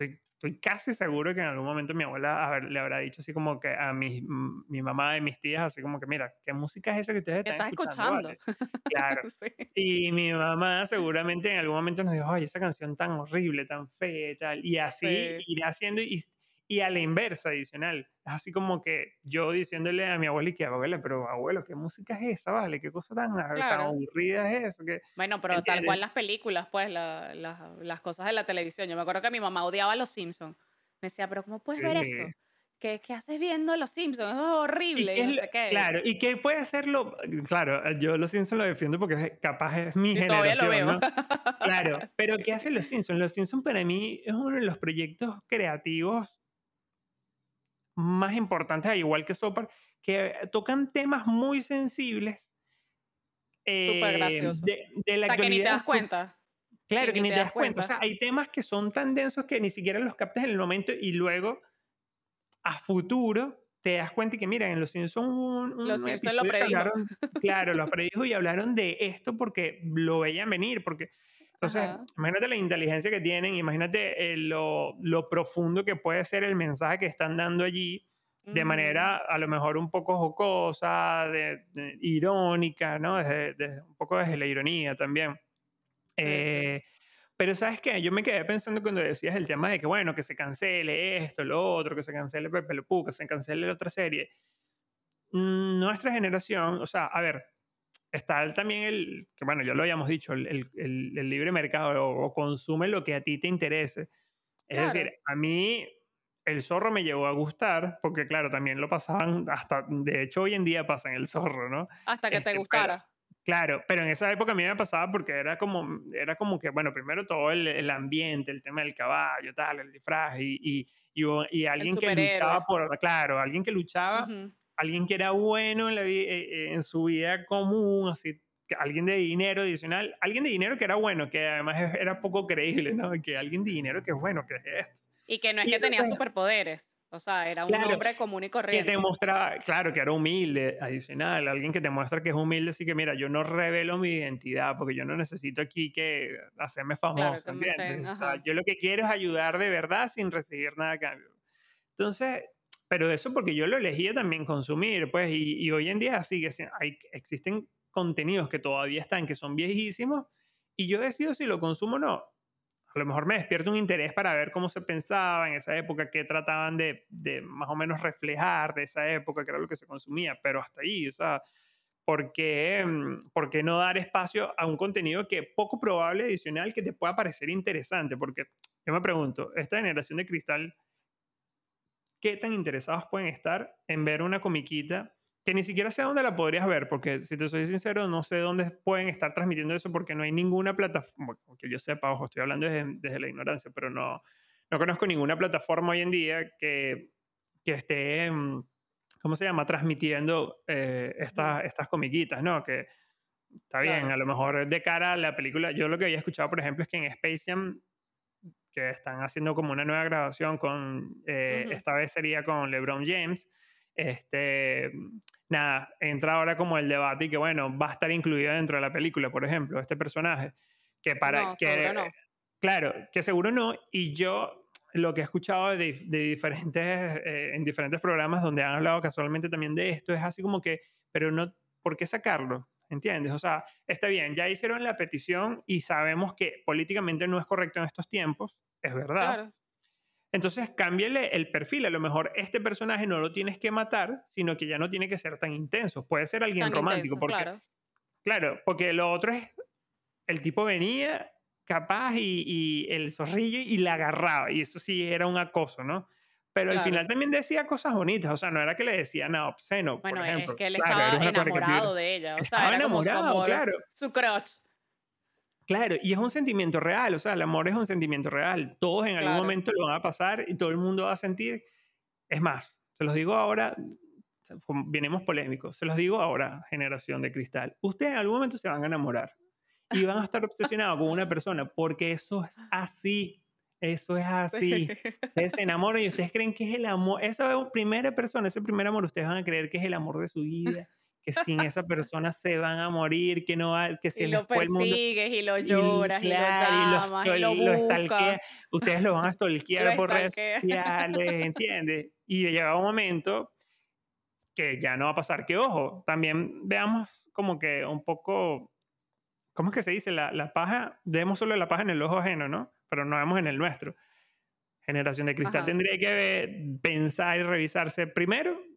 Estoy, estoy casi seguro que en algún momento mi abuela a ver, le habrá dicho así como que a mi, mi mamá y mis tías, así como que, mira, ¿qué música es esa que ustedes ¿Qué están escuchando? escuchando? Vale? Claro. Sí. Y mi mamá seguramente en algún momento nos dijo, ay, esa canción tan horrible, tan fea y tal. Y así Sí. irá haciendo y, y a la inversa adicional. Es así como que yo diciéndole a mi abuela y que, abuela, pero abuelo, ¿qué música es esa, vale? ¿Qué cosa tan, tan Claro. aburrida es eso? ¿Qué? Bueno, pero tal ¿Entiendes? cual las películas, pues, la- la- las cosas de la televisión. Yo me acuerdo que mi mamá odiaba a Los Simpsons. Me decía, pero ¿cómo puedes ver eso? Sí. ¿Qué, qué haces viendo Los Simpsons? Eso es ¿Y horrible y es no lo- sé qué. claro, ¿y qué puede hacerlo? Claro, yo los Simpsons lo defiendo porque capaz es mi Y todavía lo generación, veo. ¿no? Claro, pero ¿qué hacen los Simpsons? Los Simpsons para mí es uno de los proyectos creativos más importantes, al igual que Sopar, que tocan temas muy sensibles Súper eh, gracioso. de, de la O sea, que ni te das cuenta. Claro, que ni te te das das cuenta. O sea, hay temas que son tan densos que ni siquiera los captas en el momento y luego a futuro te das cuenta y que, mira, en Los Simpsons un, un Los Simpsons lo predijo. hablaron, claro, lo predijo y hablaron de esto porque lo veían venir, porque entonces, Ajá. imagínate la inteligencia que tienen, imagínate eh, lo, lo profundo que puede ser el mensaje que están dando allí de Ujú. manera a lo mejor un poco jocosa, de, de- irónica, ¿no? Desde, desde- un poco desde la ironía también. Sí, sí. Eh, pero sabes qué, yo me quedé pensando cuando decías el tema de que, bueno, que se cancele esto, lo otro, que se cancele Pepe Le Pew, que se cancele la otra serie. Mm, Nuestra generación, o sea, a ver, está también el, que bueno, ya lo habíamos dicho, el, el- libre mercado, o, o consume lo que a ti te interese. Es Claro. decir, a mí el zorro me llegó a gustar, porque claro, también lo pasaban, hasta, de hecho hoy en día pasan el zorro, ¿no? Hasta que Este, te pero- gustara. Claro, pero en esa época a mí me pasaba porque era como, era como que, bueno, primero todo el, el ambiente, el tema del caballo, tal, el disfraz, y, y, y, alguien que luchaba por, claro, alguien que luchaba, alguien que era bueno en, la, eh, eh, en su vida común, así, alguien de dinero adicional, alguien de dinero que era bueno, que además era poco creíble, ¿no? Que alguien de dinero que es bueno, que es esto. Y que no es que tenía superpoderes. O sea, era un hombre común y corriente. Que te mostraba, claro, que era humilde, adicional, alguien que te muestra que es humilde, así que mira, yo no revelo mi identidad porque yo no necesito aquí que hacerme famoso, ¿entiendes? O sea, yo lo que quiero es ayudar de verdad sin recibir nada a cambio. Entonces, pero eso porque yo lo elegía también consumir, pues, y, y hoy en día sí que hay, existen contenidos que todavía están, que son viejísimos, y yo decido si lo consumo o no a lo mejor me despierta un interés para ver cómo se pensaba en esa época, qué trataban de, de, más o menos reflejar de esa época, que era lo que se consumía, pero hasta ahí, o sea, ¿por qué, mm, ¿por qué no dar espacio a un contenido que poco probable adicional que te pueda parecer interesante? Porque yo me pregunto, esta generación de cristal, ¿qué tan interesados pueden estar en ver una comiquita que ni siquiera sé dónde la podrías ver, porque si te soy sincero, no sé dónde pueden estar transmitiendo eso porque no hay ninguna plataforma, que yo sepa, ojo, estoy hablando desde, la ignorancia, pero no, no conozco ninguna plataforma hoy en día que, que esté, ¿cómo se llama?, transmitiendo eh, estas, estas comiquitas, ¿no? Que está bien, a lo mejor de cara a la película, yo lo que había escuchado, por ejemplo, es que en Space Jam que están haciendo como una nueva grabación con, eh, esta vez sería con LeBron James, este, nada, entra ahora como el debate y que, bueno, va a estar incluido dentro de la película, por ejemplo, este personaje. Que para que, no. Claro, que seguro no. Y yo lo que he escuchado de, diferentes, eh, en diferentes programas donde han hablado casualmente también de esto es así como que, pero no, ¿por qué sacarlo? ¿Entiendes? O sea, está bien, ya hicieron la petición y sabemos que políticamente no es correcto en estos tiempos, es verdad. Claro. Entonces, cámbiale el perfil. A lo mejor este personaje no lo tienes que matar, sino que ya no tiene que ser tan intenso. Puede ser alguien romántico. porque, claro. claro, porque lo otro es, el tipo venía capaz y, el zorrillo y la agarraba. Y eso sí era un acoso, ¿no? Pero al final también decía cosas bonitas, o sea, no era que le decía nada obsceno. Bueno, por ejemplo. es que él estaba enamorado de ella, o sea, era enamorado, como su claro. Su crush. Claro, y es un sentimiento real, o sea, el amor es un sentimiento real. Todos en algún momento lo van a pasar y todo el mundo va a sentir. Es más, se los digo ahora, vienemos polémicos, se los digo ahora, generación de cristal. Ustedes en algún momento se van a enamorar y van a estar obsesionados con una persona porque eso es así. Eso es así. Ustedes se enamoran y ustedes creen que es el amor. Esa primera persona, ese primer amor, ustedes van a creer que es el amor de su vida que sin esa persona se van a morir, que no va, que se les fue el mundo. y lo lloras, y, lo llamas, y, lo, buscas. Ustedes lo van a stalkear por redes sociales, ¿entiendes? Y llega un momento que ya no va a pasar. Que ojo, también veamos como que un poco, ¿cómo es que se dice? La, la paja, vemos solo la paja en el ojo ajeno, ¿no? Pero no vemos en el nuestro. Generación de cristal tendría que pensar y revisarse primero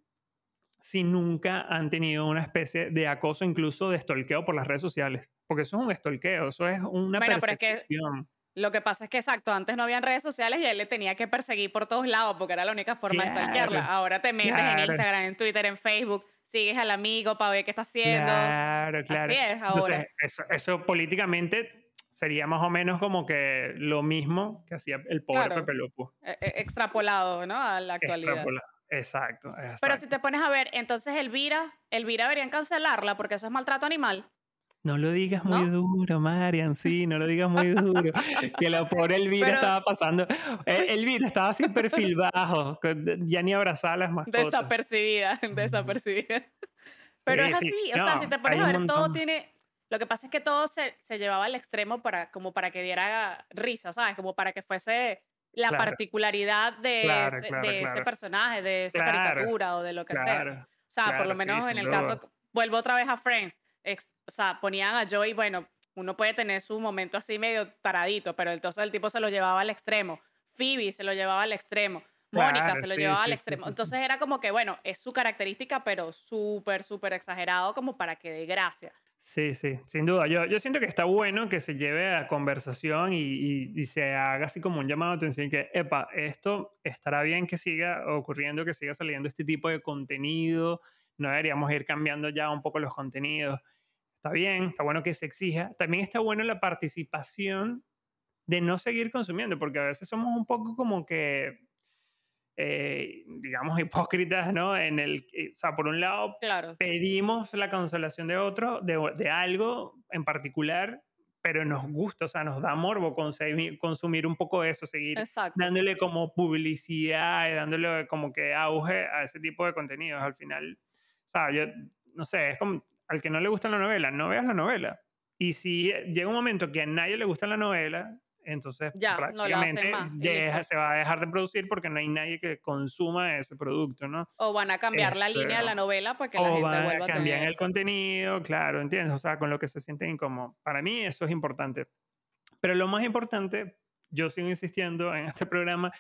si nunca han tenido una especie de acoso, incluso de estolqueo por las redes sociales. Porque eso es un estolqueo, eso es una bueno, persecución. lo que pasa es que, exacto, antes no habían redes sociales y él le tenía que perseguir por todos lados porque era la única forma de stalkearla. Ahora te metes en Instagram, en Twitter, en Facebook, sigues al amigo para ver qué está haciendo. Claro, claro. Así es ahora. eso, políticamente sería más o menos como que lo mismo que hacía el pobre Pepe Lopo. E, e, extrapolado, ¿no? A la actualidad. Extrapolado. Exacto, Pero si te pones a ver, entonces Elvira, Elvira deberían cancelarla porque eso es maltrato animal. No lo digas muy duro, Marian, sí, no lo digas muy duro. que la pobre Elvira estaba pasando. Eh, Elvira estaba así perfil bajo, ya ni abrazaba las mascotas. Desapercibida, desapercibida. Pero es así, o sea, si te pones a ver, todo tiene. Lo que pasa es que todo se, se, llevaba al extremo para, como para que diera risa, ¿sabes? Como para que fuese la particularidad de, ese, personaje, de esa caricatura o de lo que sea. O sea, por lo menos en el caso, vuelvo otra vez a Friends, o sea, ponían a Joey, bueno, uno puede tener su momento así medio paradito, pero entonces el tipo se lo llevaba al extremo. Phoebe se lo llevaba al extremo. Mónica se lo llevaba al extremo. Entonces era como que, bueno, es su característica, pero súper, súper exagerado como para que dé gracia. Sí, sí, sin duda. Yo, yo siento que está bueno que se lleve a conversación y, y, se haga así como un llamado de atención que, epa, esto estará bien que siga ocurriendo, que siga saliendo este tipo de contenido, no deberíamos ir cambiando ya un poco los contenidos. está bien, está bueno que se exija. También está bueno la participación de no seguir consumiendo, porque a veces somos un poco como que, eh, digamos, hipócritas, ¿no? En el, o sea, por un lado, Claro. pedimos la consolación de otro, de, de algo en particular, pero nos gusta, o sea, nos da morbo consumir, consumir un poco de eso, seguir Exacto. dándole como publicidad y dándole como que auge a ese tipo de contenidos. Al final, o sea, yo no sé, es como al que no le gusta la novela, no veas la novela. Y si llega un momento que a nadie le gusta la novela, entonces Ya, no la prácticamente más, y deja- se va a dejar de producir porque no hay nadie que consuma ese producto, ¿no? O van a cambiar la línea de la Este, novela para que la gente van vuelva a a cambiar tener. el contenido, claro, ¿entiendes? O sea, con lo que se sienten incómodos. Para mí eso es importante. Pero lo más importante, yo sigo insistiendo en este programa,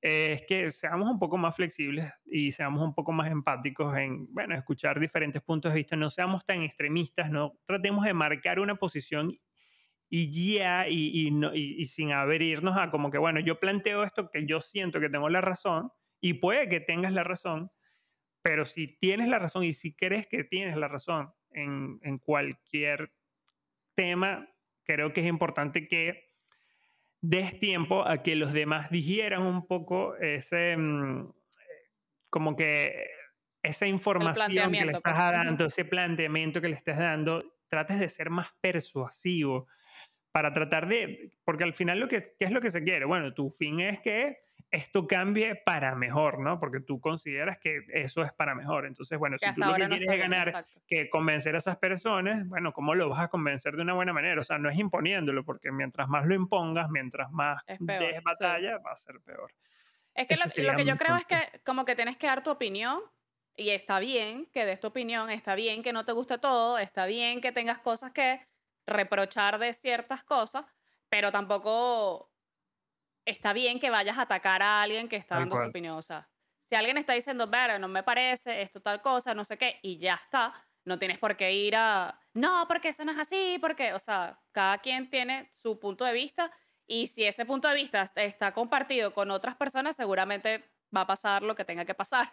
es que seamos un poco más flexibles y seamos un poco más empáticos en, bueno, escuchar diferentes puntos de vista, no seamos tan extremistas, no tratemos de marcar una posición y ya, y, y no- y- y sin abrirnos a como que, bueno, yo planteo esto que yo siento que tengo la razón y puede que tengas la razón, pero si tienes la razón y si crees que tienes la razón en, en cualquier tema, creo que es importante que des tiempo a que los demás digieran un poco ese, mm, como que esa información que le estás pues. Dando, ese planteamiento que le estás dando, trates de ser más persuasivo para tratar de, porque al final lo que, ¿qué es lo que se quiere? Bueno, tu fin es que esto cambie para mejor, ¿no? Porque tú consideras que eso es para mejor. Entonces, bueno, Que si tú lo que no quieres es ganar exacto. que convencer a esas personas, bueno, ¿cómo lo vas a convencer de una buena manera? O sea, no es imponiéndolo, porque mientras más lo impongas, mientras más peor, des sí. batalla, va a ser peor. Es que lo, que yo creo es que como que tienes que dar tu opinión y está bien que des tu opinión, está bien que no te guste todo, está bien que tengas cosas que reprochar de ciertas cosas, pero tampoco está bien que vayas a atacar a alguien que está Tal dando su opinión. O sea, si alguien está diciendo, ver, no me parece, esto tal cosa, no sé qué, y ya está, no tienes por qué ir a, no, porque eso no es así, porque, o sea, cada quien tiene su punto de vista y si ese punto de vista est- está compartido con otras personas, seguramente va a pasar lo que tenga que pasar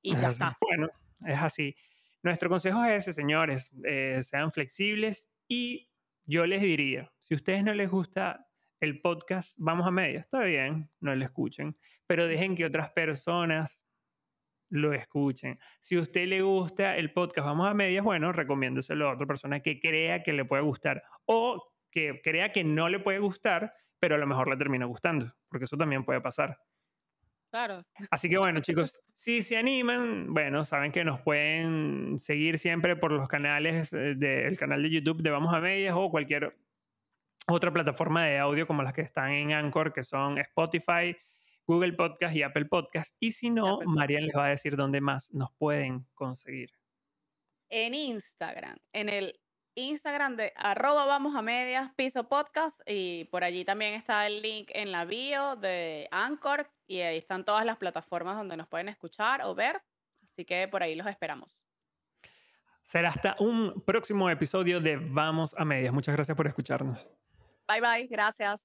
y Es ya así. está. Bueno, es así. Nuestro consejo es ese, señores, eh, sean flexibles y yo les diría, si a ustedes no les gusta el podcast, vamos a media, está bien, no lo escuchen, pero dejen que otras personas lo escuchen. Si a usted le gusta el podcast Vamos a Medias, bueno, recomiéndeselo a otra persona que crea que le puede gustar o que crea que no le puede gustar, pero a lo mejor le termina gustando, porque eso también puede pasar. Claro. Así que bueno, chicos, si se animan, bueno, saben que nos pueden seguir siempre por los canales eh, del canal de YouTube de Vamos a Medias o cualquier otra plataforma de audio como las que están en Anchor, que son Spotify, Google Podcast y Apple Podcast. Y si no, Apple Marian les va a decir dónde más nos pueden conseguir. En Instagram, en el Instagram de arroba vamos a medias piso podcast y por allí también está el link en la bio de Anchor y ahí están todas las plataformas donde nos pueden escuchar o ver. Así que por ahí los esperamos. Será hasta un próximo episodio de Vamos a Medias. Muchas gracias por escucharnos. Bye bye, gracias.